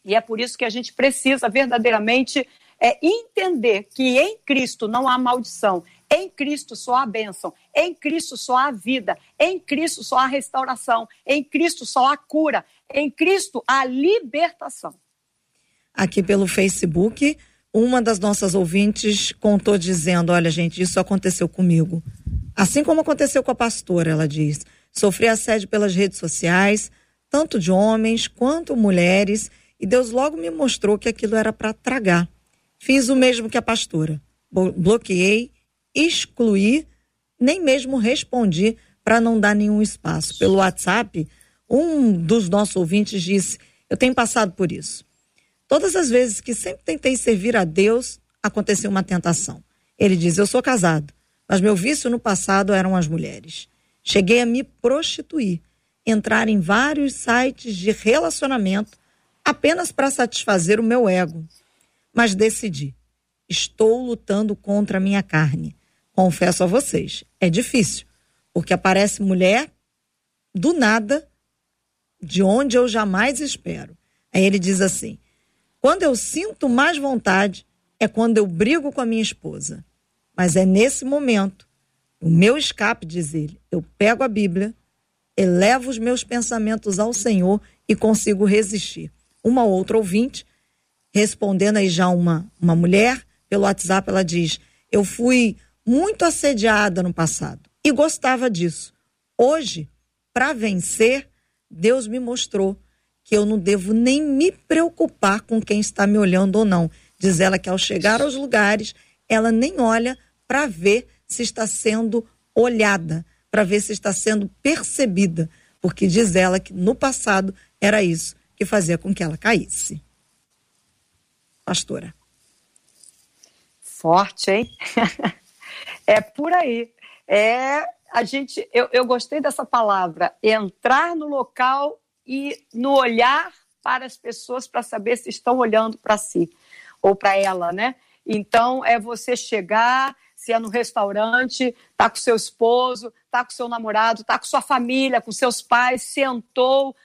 E é por isso que a gente precisa verdadeiramente é, entender que em Cristo não há maldição, em Cristo só há bênção, em Cristo só há vida, em Cristo só há restauração, em Cristo só há cura, em Cristo há libertação. Aqui pelo Facebook, uma das nossas ouvintes contou dizendo: Olha, gente, isso aconteceu comigo. Assim como aconteceu com a pastora, ela diz. Sofri assédio pelas redes sociais, tanto de homens quanto mulheres, e Deus logo me mostrou que aquilo era para tragar. Fiz o mesmo que a pastora. Bloqueei, excluí, nem mesmo respondi para não dar nenhum espaço. Pelo WhatsApp, um dos nossos ouvintes disse: Eu tenho passado por isso. Todas as vezes que sempre tentei servir a Deus, aconteceu uma tentação. Ele diz: Eu sou casado, mas meu vício no passado eram as mulheres. Cheguei a me prostituir, entrar em vários sites de relacionamento apenas para satisfazer o meu ego. Mas decidi: estou lutando contra a minha carne. Confesso a vocês, é difícil, porque aparece mulher do nada, de onde eu jamais espero. Aí ele diz assim: quando eu sinto mais vontade é quando eu brigo com a minha esposa. Mas é nesse momento, o meu escape, diz ele, eu pego a Bíblia, elevo os meus pensamentos ao Senhor e consigo resistir. Uma outra ouvinte, respondendo aí já uma, uma mulher, pelo WhatsApp, ela diz: Eu fui muito assediada no passado e gostava disso. Hoje, para vencer, Deus me mostrou que eu não devo nem me preocupar com quem está me olhando ou não. Diz ela que ao chegar aos lugares, ela nem olha para ver se está sendo olhada, para ver se está sendo percebida, porque diz ela que no passado era isso que fazia com que ela caísse. Pastora. Forte, hein? é por aí. É a gente, eu, eu gostei dessa palavra, entrar no local e no olhar para as pessoas para saber se estão olhando para si ou para ela, né? Então é você chegar, se é no restaurante, tá com seu esposo, tá com seu namorado, tá com sua família, com seus pais, sentou,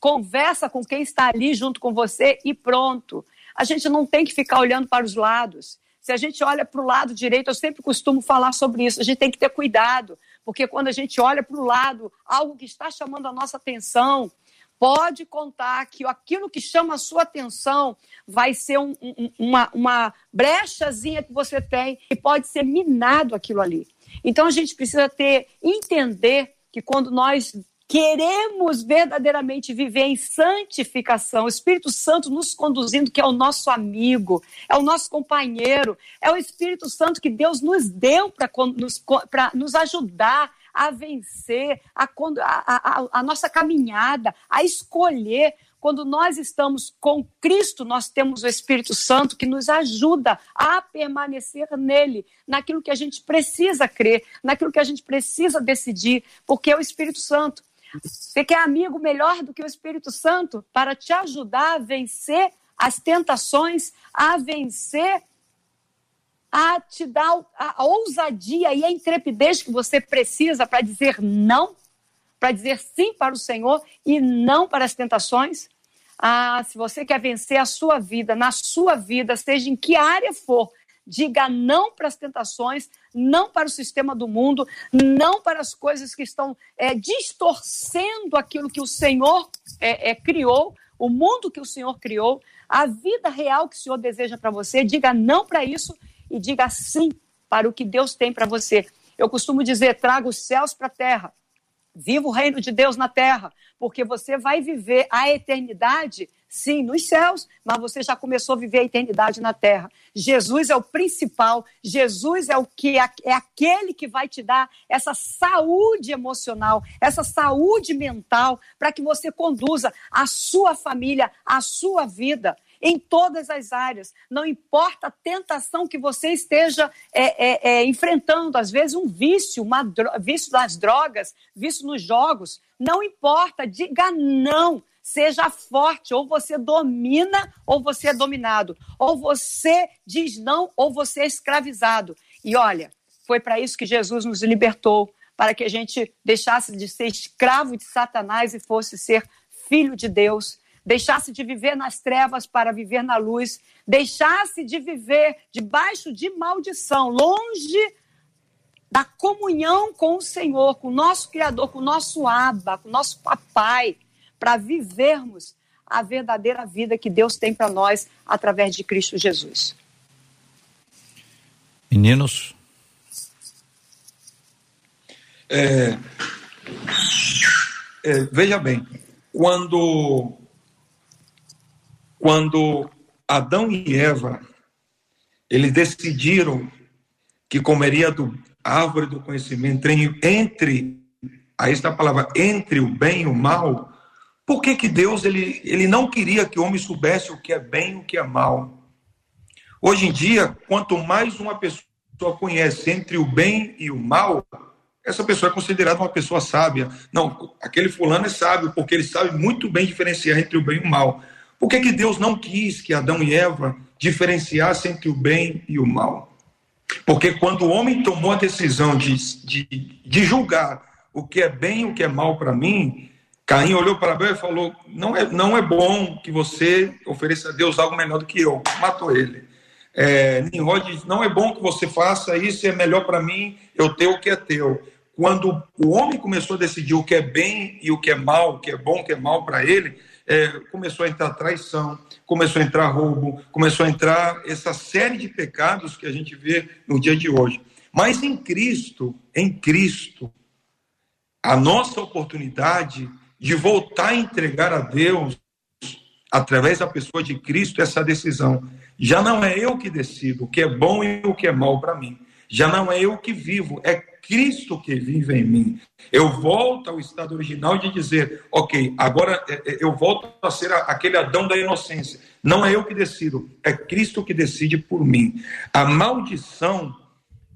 conversa com quem está ali junto com você e pronto. A gente não tem que ficar olhando para os lados. Se a gente olha para o lado direito, eu sempre costumo falar sobre isso, a gente tem que ter cuidado, porque quando a gente olha para o lado, algo que está chamando a nossa atenção, pode contar que aquilo que chama a sua atenção vai ser um, um, uma, uma brechazinha que você tem e pode ser minado aquilo ali. Então a gente precisa ter, entender que quando nós queremos verdadeiramente viver em santificação, o Espírito Santo nos conduzindo, que é o nosso amigo, é o nosso companheiro, é o Espírito Santo que Deus nos deu para nos, nos ajudar a vencer a, a, a, a nossa caminhada, a escolher. Quando nós estamos com Cristo, nós temos o Espírito Santo que nos ajuda a permanecer nele, naquilo que a gente precisa crer, naquilo que a gente precisa decidir, porque é o Espírito Santo. Você quer amigo melhor do que o Espírito Santo para te ajudar a vencer as tentações, a vencer a te dar a ousadia e a intrepidez que você precisa para dizer não, para dizer sim para o Senhor e não para as tentações? Ah, se você quer vencer a sua vida, na sua vida, seja em que área for, diga não para as tentações, não para o sistema do mundo, não para as coisas que estão é, distorcendo aquilo que o Senhor é, é, criou, o mundo que o Senhor criou, a vida real que o Senhor deseja para você. Diga não para isso e diga sim para o que Deus tem para você. Eu costumo dizer: traga os céus para a terra, Viva o reino de Deus na terra, porque você vai viver a eternidade, sim, nos céus, mas você já começou a viver a eternidade na terra. Jesus é o principal, Jesus é o que é, é aquele que vai te dar essa saúde emocional, essa saúde mental, para que você conduza a sua família, a sua vida em todas as áreas. Não importa a tentação que você esteja é, é, é, enfrentando, às vezes um vício, uma vício das drogas, vício nos jogos. Não importa, diga não. Seja forte, ou você domina ou você é dominado, ou você diz não ou você é escravizado. E olha, foi para isso que Jesus nos libertou, para que a gente deixasse de ser escravo de Satanás e fosse ser filho de Deus. Deixasse de viver nas trevas para viver na luz, deixasse de viver debaixo de maldição, longe da comunhão com o Senhor, com o nosso Criador, com o nosso Abba, com o nosso Papai, para vivermos a verdadeira vida que Deus tem para nós através de Cristo Jesus. Meninos. É, é, veja bem, quando quando Adão e Eva eles decidiram que comeria do árvore do conhecimento entre aí está a palavra entre o bem e o mal. Por que, que Deus ele, ele não queria que o homem soubesse o que é bem e o que é mal? Hoje em dia, quanto mais uma pessoa conhece entre o bem e o mal, essa pessoa é considerada uma pessoa sábia. Não, aquele fulano é sábio porque ele sabe muito bem diferenciar entre o bem e o mal. Por que, que Deus não quis que Adão e Eva diferenciassem entre o bem e o mal? Porque quando o homem tomou a decisão de, de, de julgar o que é bem e o que é mal para mim, Caim olhou para Abel e falou: não é, não é bom que você ofereça a Deus algo melhor do que eu. Matou ele. É, Nimrod diz: não é bom que você faça isso, é melhor para mim eu ter o que é teu. Quando o homem começou a decidir o que é bem e o que é mal, o que é bom, o que é mal para ele, é, começou a entrar traição, começou a entrar roubo, começou a entrar essa série de pecados que a gente vê no dia de hoje. Mas em Cristo, em Cristo, a nossa oportunidade de voltar a entregar a Deus, através da pessoa de Cristo, essa decisão. Já não é eu que decido o que é bom e o que é mal para mim. Já não é eu que vivo, é Cristo que vive em mim. Eu volto ao estado original de dizer, ok, agora é, é, eu volto a ser aquele Adão da inocência. Não é eu que decido, é Cristo que decide por mim. A maldição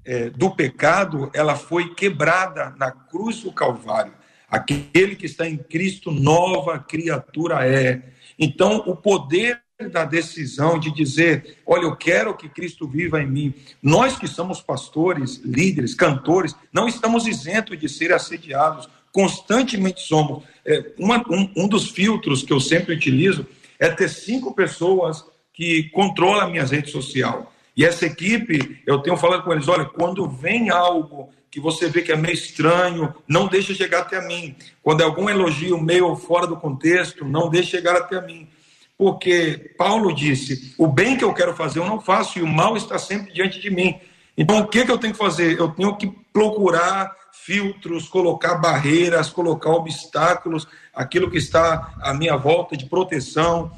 é, do pecado, ela foi quebrada na cruz do Calvário. Aquele que está em Cristo, nova criatura é. Então, o poder da decisão de dizer: olha, eu quero que Cristo viva em mim. Nós que somos pastores, líderes, cantores, não estamos isentos de ser assediados, constantemente somos. É, uma, um, um dos filtros que eu sempre utilizo é ter cinco pessoas que controlam a minha rede social. E essa equipe, eu tenho falado com eles: olha, quando vem algo que você vê que é meio estranho, não deixe chegar até mim. Quando é algum elogio meio fora do contexto, não deixe chegar até mim porque Paulo disse: o bem que eu quero fazer eu não faço, e o mal está sempre diante de mim. Então, o que, que eu tenho que fazer? Eu tenho que procurar filtros, colocar barreiras, colocar obstáculos, aquilo que está à minha volta de proteção.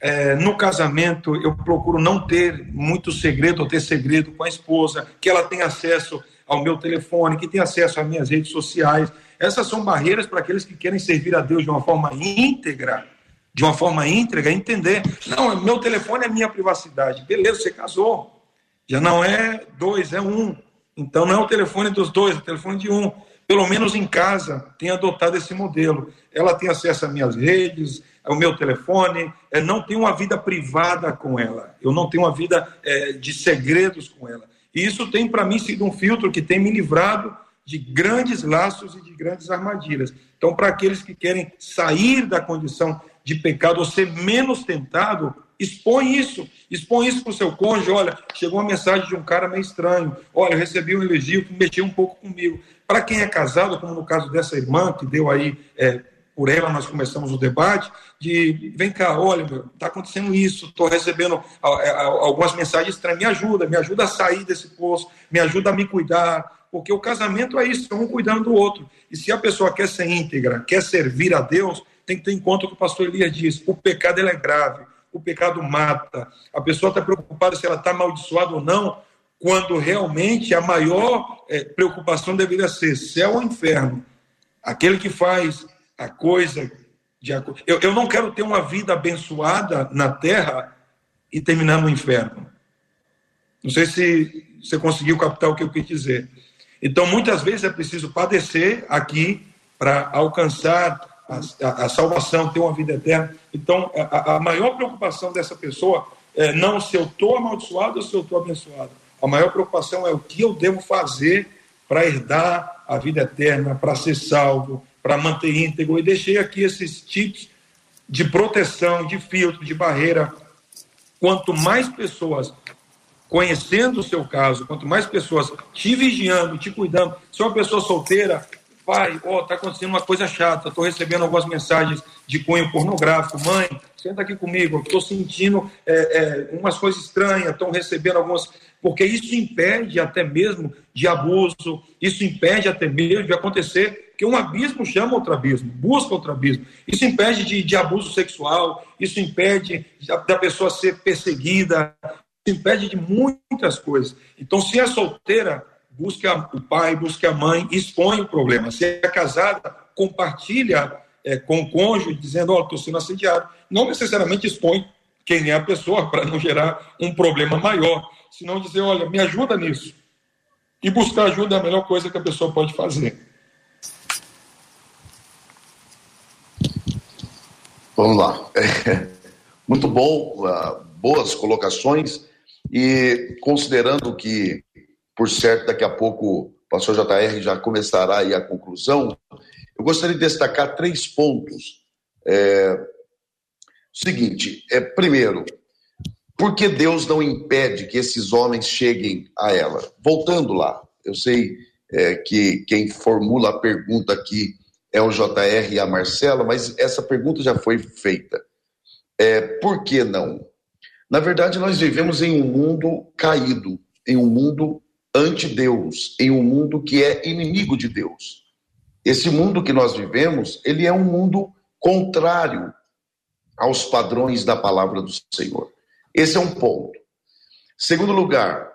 É, no casamento, eu procuro não ter muito segredo ou ter segredo com a esposa, que ela tenha acesso ao meu telefone, que tenha acesso às minhas redes sociais. Essas são barreiras para aqueles que querem servir a Deus de uma forma íntegra de uma forma íntegra, entender. Não, meu telefone é minha privacidade. Beleza, você casou. Já não é dois, é um. Então não é o telefone dos dois, é o telefone de um. Pelo menos em casa, tem adotado esse modelo. Ela tem acesso às minhas redes, ao meu telefone, é, não tem uma vida privada com ela. Eu não tenho uma vida é, de segredos com ela. E isso tem para mim sido um filtro que tem me livrado de grandes laços e de grandes armadilhas. Então, para aqueles que querem sair da condição de pecado ou ser menos tentado, expõe isso. Expõe isso para o seu cônjuge. Olha, chegou uma mensagem de um cara meio estranho. Olha, recebi um elogio que mexeu um pouco comigo. Para quem é casado, como no caso dessa irmã, que deu aí, é, por ela nós começamos o debate, de vem cá, olha, está acontecendo isso, estou recebendo algumas mensagens estranhas, me ajuda, me ajuda a sair desse poço, me ajuda a me cuidar, porque o casamento é isso, é um cuidando do outro. E se a pessoa quer ser íntegra, quer servir a Deus, tem que ter em conta o que o pastor Elias diz: o pecado é grave, o pecado mata. A pessoa está preocupada se ela está amaldiçoada ou não, quando realmente a maior é, preocupação deveria ser céu ou inferno. Aquele que faz a coisa de eu, eu não quero ter uma vida abençoada na terra e terminar no inferno. Não sei se você conseguiu captar o que eu quis dizer. Então, muitas vezes é preciso padecer aqui para alcançar a, a, a, salvação, ter uma vida eterna. Então, a, a maior preocupação dessa pessoa é não se eu estou amaldiçoado ou se eu estou abençoado. A maior preocupação é o que eu devo fazer para herdar a vida eterna, para ser salvo, para manter íntegro. E deixei aqui esses tipos de proteção, de filtro, de barreira. Quanto mais pessoas conhecendo o seu caso, quanto mais pessoas te vigiando, te cuidando, se uma pessoa solteira, pai, ó, oh, tá acontecendo uma coisa chata, estou recebendo algumas mensagens de cunho pornográfico, mãe, senta aqui comigo, estou sentindo é, é, umas coisas estranhas, estão recebendo algumas. Porque isso impede até mesmo de abuso, isso impede até mesmo de acontecer que um abismo chama outro abismo, busca outro abismo. Isso impede de, de abuso sexual, isso impede da pessoa ser perseguida, impede de muitas coisas. Então, se é solteira, busque o pai, busque a mãe, expõe o problema. Se é casada, compartilha é, com o cônjuge, dizendo: Ó, oh, estou sendo assediado. Não necessariamente expõe quem é a pessoa, para não gerar um problema maior, senão dizer: olha, me ajuda nisso. E buscar ajuda é a melhor coisa que a pessoa pode fazer. Vamos lá. muito bom, uh, boas colocações. E considerando que, por certo, daqui a pouco o pastor JR já começará aí a conclusão, eu gostaria de destacar três pontos. É, seguinte, é, primeiro, por que Deus não impede que esses homens cheguem a ela? Voltando lá, eu sei é, que quem formula a pergunta aqui é o JR e a Marcela, mas essa pergunta já foi feita. É, por que não? Na verdade, nós vivemos em um mundo caído, em um mundo anti-Deus, em um mundo que é inimigo de Deus. Esse mundo que nós vivemos, ele é um mundo contrário aos padrões da palavra do Senhor. Esse é um ponto. Segundo lugar,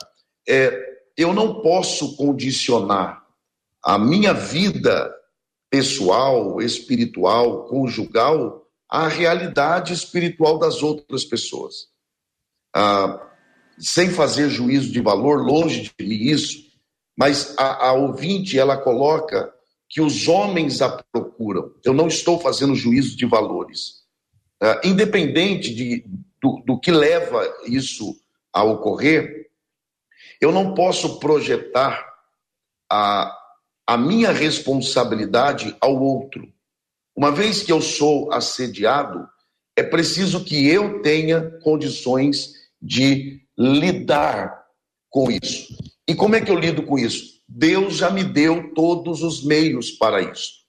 é, eu não posso condicionar a minha vida pessoal, espiritual, conjugal à realidade espiritual das outras pessoas ah, sem fazer juízo de valor, longe de mim isso, mas a, a ouvinte, ela coloca que os homens a procuram. Eu não estou fazendo juízo de valores. Ah, independente de, do, do que leva isso a ocorrer, eu não posso projetar a, a minha responsabilidade ao outro. Uma vez que eu sou assediado, é preciso que eu tenha condições de lidar com isso. E como é que eu lido com isso? Deus já me deu todos os meios para isso.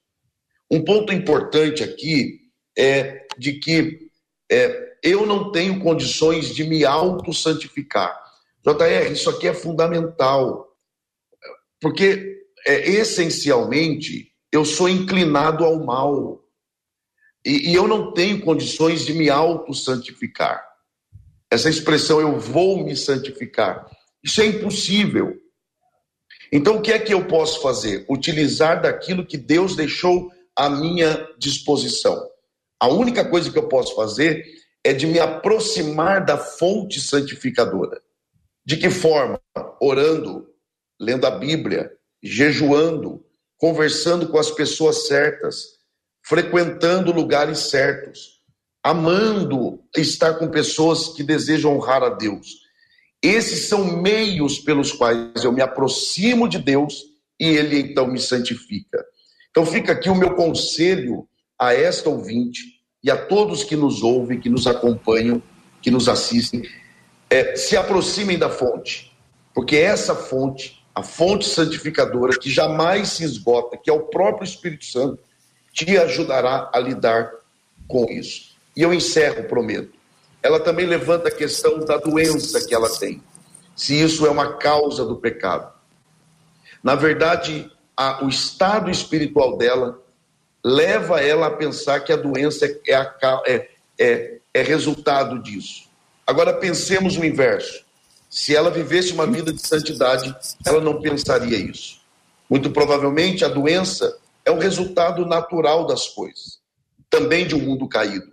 Um ponto importante aqui é de que é, eu não tenho condições de me auto-santificar. JR, isso aqui é fundamental, porque é, essencialmente eu sou inclinado ao mal e, e eu não tenho condições de me auto-santificar. Essa expressão eu vou me santificar. Isso é impossível. Então, o que é que eu posso fazer? Utilizar daquilo que Deus deixou à minha disposição. A única coisa que eu posso fazer é de me aproximar da fonte santificadora. De que forma? Orando, lendo a Bíblia, jejuando, conversando com as pessoas certas, frequentando lugares certos amando estar com pessoas que desejam honrar a Deus. Esses são meios pelos quais eu me aproximo de Deus e Ele então me santifica. Então fica aqui o meu conselho a esta ouvinte e a todos que nos ouvem, que nos acompanham, que nos assistem, é, se aproximem da fonte, porque essa fonte, a fonte santificadora que jamais se esgota, que é o próprio Espírito Santo, te ajudará a lidar com isso. E eu encerro, prometo. Ela também levanta a questão da doença que ela tem, se isso é uma causa do pecado. Na verdade, a, o estado espiritual dela leva ela a pensar que a doença é, é, é, é resultado disso. Agora pensemos o inverso. Se ela vivesse uma vida de santidade, ela não pensaria isso. Muito provavelmente a doença é o resultado natural das coisas, também de um mundo caído.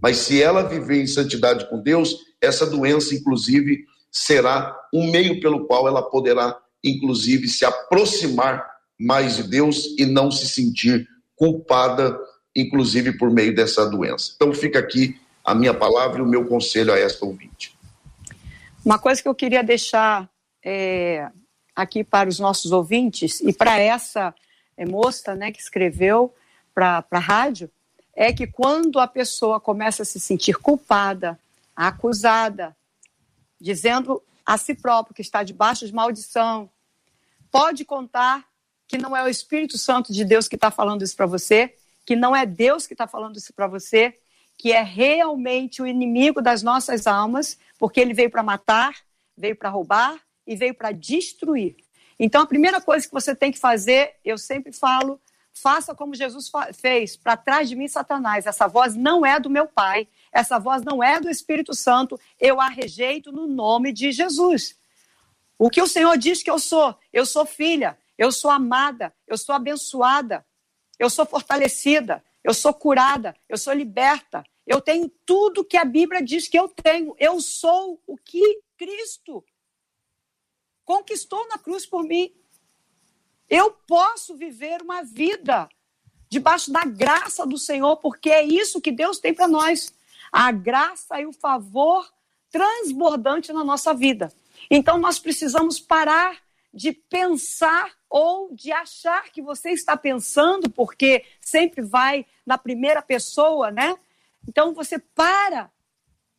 Mas se ela viver em santidade com Deus, essa doença, inclusive, será um meio pelo qual ela poderá, inclusive, se aproximar mais de Deus e não se sentir culpada, inclusive por meio dessa doença. Então, fica aqui a minha palavra e o meu conselho a esta ouvinte. Uma coisa que eu queria deixar é, aqui para os nossos ouvintes e para essa é, moça né, que escreveu para a rádio é que quando a pessoa começa a se sentir culpada, acusada, dizendo a si próprio que está debaixo de maldição, pode contar que não é o Espírito Santo de Deus que está falando isso para você, que não é Deus que está falando isso para você, que é realmente o inimigo das nossas almas, porque ele veio para matar, veio para roubar e veio para destruir. Então, a primeira coisa que você tem que fazer, eu sempre falo, Faça como Jesus fez, para trás de mim, Satanás. Essa voz não é do meu Pai, essa voz não é do Espírito Santo, eu a rejeito no nome de Jesus. O que o Senhor diz que eu sou? Eu sou filha, eu sou amada, eu sou abençoada, eu sou fortalecida, eu sou curada, eu sou liberta, eu tenho tudo que a Bíblia diz que eu tenho. Eu sou o que Cristo conquistou na cruz por mim. Eu posso viver uma vida debaixo da graça do Senhor, porque é isso que Deus tem para nós. A graça e o favor transbordante na nossa vida. Então nós precisamos parar de pensar ou de achar que você está pensando, porque sempre vai na primeira pessoa, né? Então você para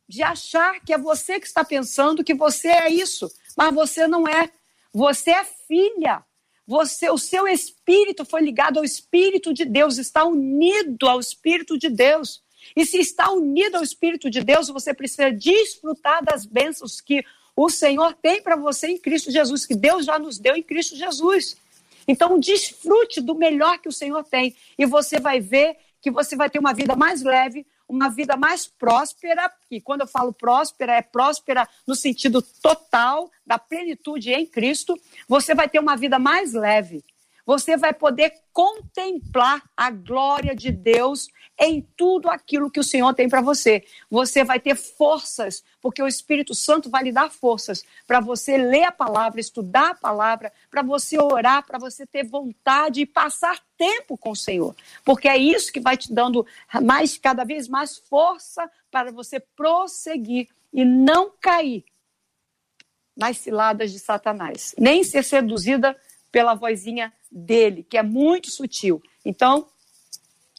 de achar que é você que está pensando que você é isso, mas você não é. Você é filha você, o seu espírito foi ligado ao espírito de Deus, está unido ao espírito de Deus. E se está unido ao espírito de Deus, você precisa desfrutar das bênçãos que o Senhor tem para você em Cristo Jesus, que Deus já nos deu em Cristo Jesus. Então, desfrute do melhor que o Senhor tem e você vai ver que você vai ter uma vida mais leve, uma vida mais próspera, e quando eu falo próspera, é próspera no sentido total da plenitude em Cristo, você vai ter uma vida mais leve. Você vai poder contemplar a glória de Deus em tudo aquilo que o Senhor tem para você. Você vai ter forças, porque o Espírito Santo vai lhe dar forças para você ler a palavra, estudar a palavra, para você orar, para você ter vontade e passar tempo com o Senhor. Porque é isso que vai te dando mais cada vez mais força para você prosseguir e não cair nas ciladas de Satanás, nem ser seduzida pela vozinha dele, que é muito sutil. Então,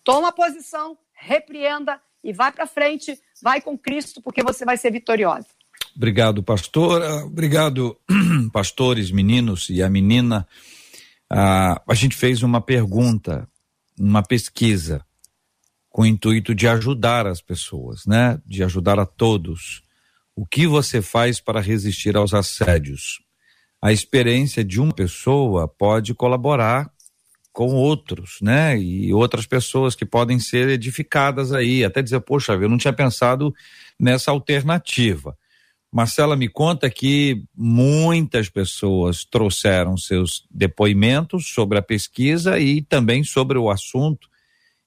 Toma posição, repreenda e vai para frente, vai com Cristo, porque você vai ser vitoriosa. Obrigado, pastora. Obrigado, pastores, meninos e a menina. Ah, a gente fez uma pergunta, uma pesquisa, com o intuito de ajudar as pessoas, né? De ajudar a todos. O que você faz para resistir aos assédios? A experiência de uma pessoa pode colaborar com outros, né? E outras pessoas que podem ser edificadas aí, até dizer, poxa, eu não tinha pensado nessa alternativa. Marcela me conta que muitas pessoas trouxeram seus depoimentos sobre a pesquisa e também sobre o assunto,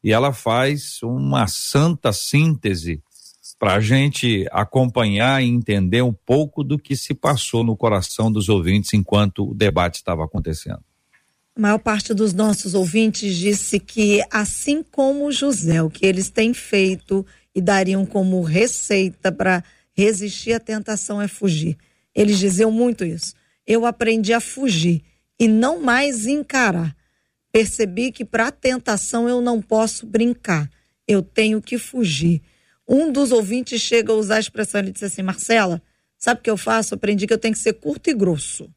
e ela faz uma santa síntese para a gente acompanhar e entender um pouco do que se passou no coração dos ouvintes enquanto o debate estava acontecendo. A maior parte dos nossos ouvintes disse que, assim como José, o que eles têm feito e dariam como receita para resistir à tentação é fugir. Eles diziam muito isso. Eu aprendi a fugir e não mais encarar. Percebi que para a tentação eu não posso brincar, eu tenho que fugir. Um dos ouvintes chega a usar a expressão, ele disse assim: Marcela, sabe o que eu faço? aprendi que eu tenho que ser curto e grosso.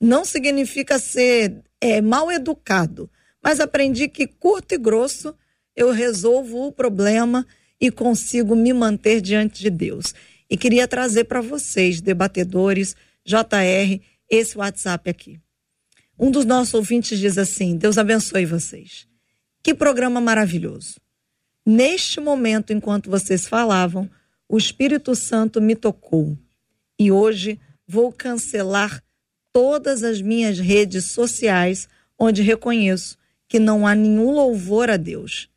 Não significa ser é, mal educado, mas aprendi que curto e grosso eu resolvo o problema e consigo me manter diante de Deus. E queria trazer para vocês, debatedores, JR, esse WhatsApp aqui. Um dos nossos ouvintes diz assim: Deus abençoe vocês. Que programa maravilhoso. Neste momento, enquanto vocês falavam, o Espírito Santo me tocou. E hoje vou cancelar todas as minhas redes sociais onde reconheço que não há nenhum louvor a Deus.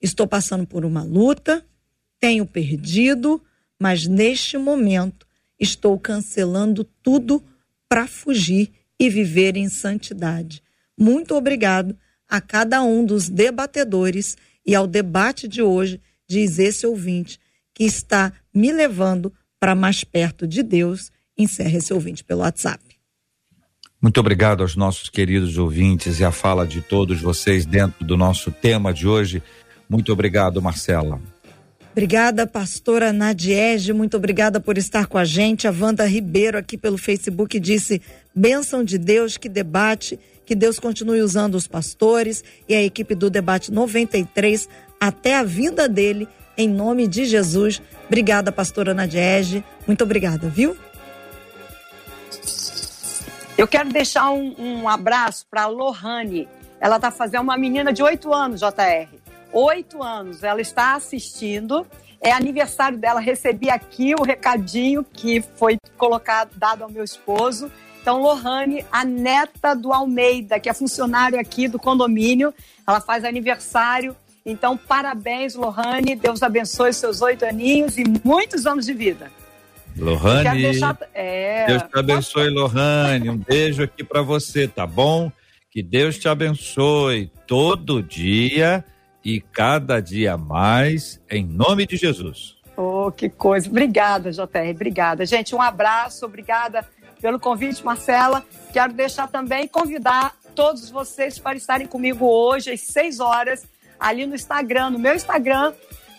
Estou passando por uma luta, tenho perdido, mas neste momento estou cancelando tudo para fugir e viver em santidade. Muito obrigado a cada um dos debatedores e ao debate de hoje, diz esse ouvinte, que está me levando para mais perto de Deus. Encerra esse ouvinte pelo WhatsApp. Muito obrigado aos nossos queridos ouvintes e a fala de todos vocês dentro do nosso tema de hoje. Muito obrigado, Marcela. Obrigada, pastora Nadiege, muito obrigada por estar com a gente. A Wanda Ribeiro aqui pelo Facebook disse: bênção de Deus, que debate, que Deus continue usando os pastores e a equipe do Debate 93 até a vinda dele, em nome de Jesus. Obrigada, pastora Nadiege. Muito obrigada, viu? Eu quero deixar um, um abraço para a Lohane. Ela está fazendo uma menina de 8 anos, JR. 8 anos. Ela está assistindo. É aniversário dela. Recebi aqui o recadinho que foi colocado, dado ao meu esposo. Então, Lohane, a neta do Almeida, que é funcionário aqui do condomínio, ela faz aniversário. Então, parabéns, Lohane. Deus abençoe seus oito aninhos e muitos anos de vida. Lohane, deixar... é... Deus te abençoe, Lohane. Um beijo aqui para você, tá bom? Que Deus te abençoe todo dia e cada dia mais, em nome de Jesus. Oh, que coisa. Obrigada, JR. Obrigada. Gente, um abraço. Obrigada pelo convite, Marcela. Quero deixar também convidar todos vocês para estarem comigo hoje às 6 horas ali no Instagram, no meu Instagram,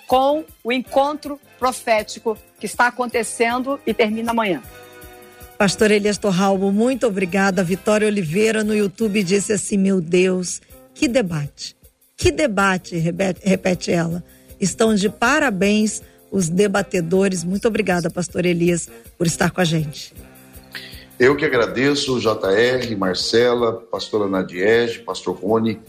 com o encontro profético que está acontecendo e termina amanhã. Pastor Elias Torralbo, muito obrigada. Vitória Oliveira no YouTube disse assim: Meu Deus, que debate. Que debate, repete ela. Estão de parabéns os debatedores. Muito obrigada, Pastor Elias, por estar com a gente. Eu que agradeço, JR, Marcela, pastora Nadiege, pastor Rony,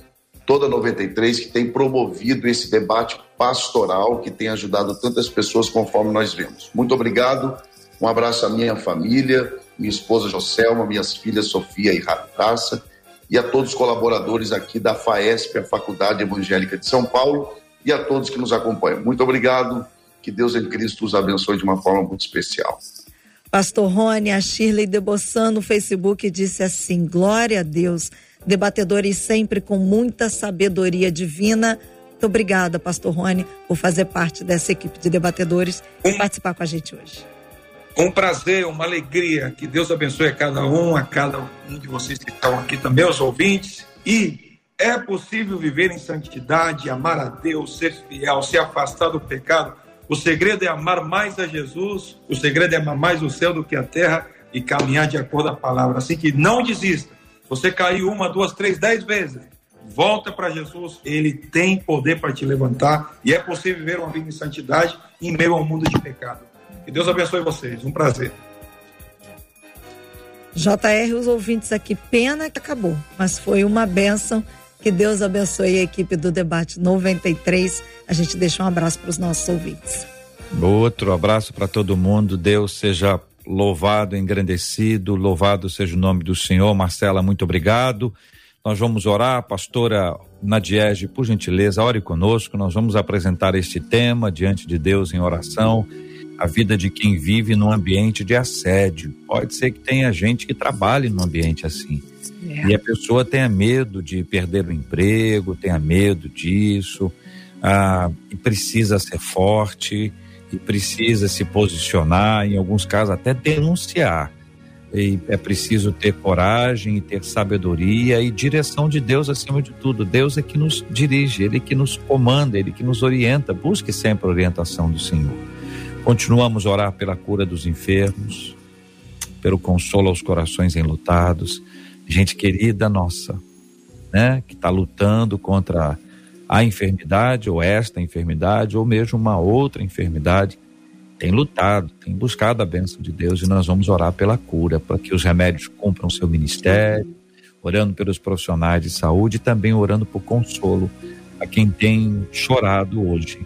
toda 93 que tem promovido esse debate pastoral que tem ajudado tantas pessoas conforme nós vemos. Muito obrigado. Um abraço à minha família, minha esposa Joselma, minhas filhas Sofia e Radassa e a todos os colaboradores aqui da FAESP, a Faculdade Evangélica de São Paulo, e a todos que nos acompanham. Muito obrigado. Que Deus em Cristo os abençoe de uma forma muito especial. Pastor Rony, a Shirley Debossan no Facebook disse assim: Glória a Deus debatedores sempre com muita sabedoria divina. Muito obrigada, Pastor Rony, por fazer parte dessa equipe de debatedores e participar com a gente hoje. Um prazer, uma alegria. Que Deus abençoe a cada um, a cada um de vocês que estão aqui também, os ouvintes. E é possível viver em santidade, amar a Deus, ser fiel, se afastar do pecado. O segredo é amar mais a Jesus, o segredo é amar mais o céu do que a terra e caminhar de acordo com a palavra. Assim que não desista você caiu uma, duas, três, dez vezes. Volta para Jesus, ele tem poder para te levantar e é possível viver uma vida em santidade em meio ao mundo de pecado. Que Deus abençoe vocês, um prazer. JR, os ouvintes aqui, pena que acabou, mas foi uma benção. Que Deus abençoe a equipe do Debate 93. A gente deixa um abraço para os nossos ouvintes. Outro abraço para todo mundo. Deus seja louvado, engrandecido, louvado seja o nome do Senhor. Marcela, muito obrigado. Nós vamos orar, pastora Nadiege, por gentileza, ore conosco. Nós vamos apresentar este tema diante de Deus em oração. A vida de quem vive num ambiente de assédio. Pode ser que tenha gente que trabalhe num ambiente assim. É. E a pessoa tenha medo de perder o emprego, tenha medo disso, ah, e precisa ser forte que precisa se posicionar, em alguns casos até denunciar. E é preciso ter coragem, ter sabedoria e direção de Deus acima de tudo. Deus é que nos dirige, Ele que nos comanda, Ele que nos orienta. Busque sempre a orientação do Senhor. Continuamos a orar pela cura dos enfermos, pelo consolo aos corações enlutados. Gente querida nossa, né, que está lutando contra a enfermidade, ou esta enfermidade, ou mesmo uma outra enfermidade, tem lutado, tem buscado a bênção de Deus e nós vamos orar pela cura, para que os remédios cumpram seu ministério, orando pelos profissionais de saúde e também orando por consolo a quem tem chorado hoje,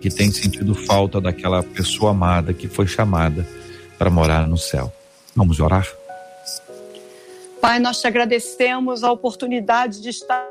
que tem sentido falta daquela pessoa amada que foi chamada para morar no céu. Vamos orar? Pai, nós te agradecemos a oportunidade de estar.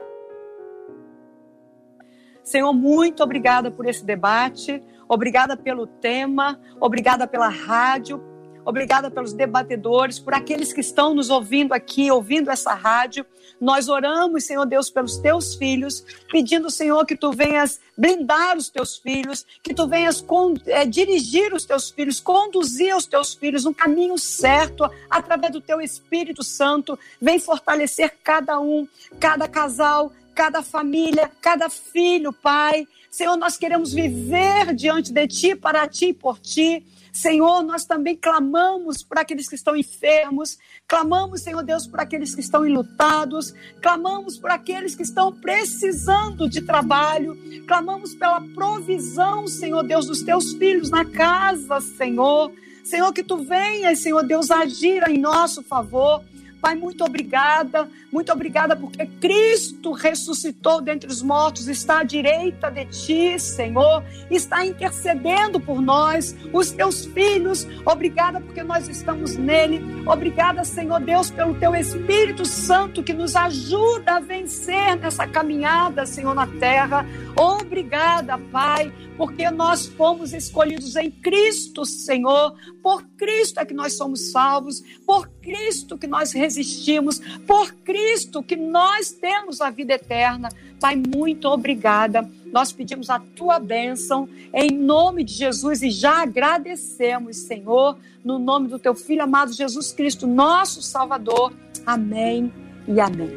Senhor, muito obrigada por esse debate, obrigada pelo tema, obrigada pela rádio, Obrigada pelos debatedores, por aqueles que estão nos ouvindo aqui, ouvindo essa rádio. Nós oramos, Senhor Deus, pelos teus filhos, pedindo, Senhor, que tu venhas blindar os teus filhos, que tu venhas com, é, dirigir os teus filhos, conduzir os teus filhos no caminho certo, através do teu Espírito Santo. Vem fortalecer cada um, cada casal, cada família, cada filho, Pai. Senhor, nós queremos viver diante de Ti, para Ti e por Ti. Senhor, nós também clamamos por aqueles que estão enfermos, clamamos, Senhor Deus, por aqueles que estão enlutados, clamamos por aqueles que estão precisando de trabalho, clamamos pela provisão, Senhor Deus, dos teus filhos na casa, Senhor. Senhor, que tu venhas, Senhor Deus, agir em nosso favor. Pai, muito obrigada, muito obrigada porque Cristo ressuscitou dentre os mortos, está à direita de ti, Senhor, está intercedendo por nós, os teus filhos. Obrigada porque nós estamos nele. Obrigada, Senhor Deus, pelo teu Espírito Santo que nos ajuda a vencer nessa caminhada, Senhor, na terra. Obrigada, Pai, porque nós fomos escolhidos em Cristo, Senhor. Por Cristo é que nós somos salvos, por Cristo que nós resistimos, por Cristo que nós temos a vida eterna. Pai, muito obrigada. Nós pedimos a tua bênção em nome de Jesus e já agradecemos, Senhor, no nome do teu filho amado Jesus Cristo, nosso Salvador. Amém e amém.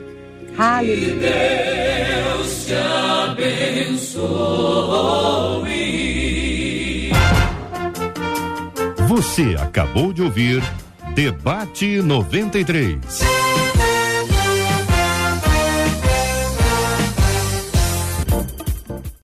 Aleluia. Que Deus te abençoe. Você acabou de ouvir Debate 93.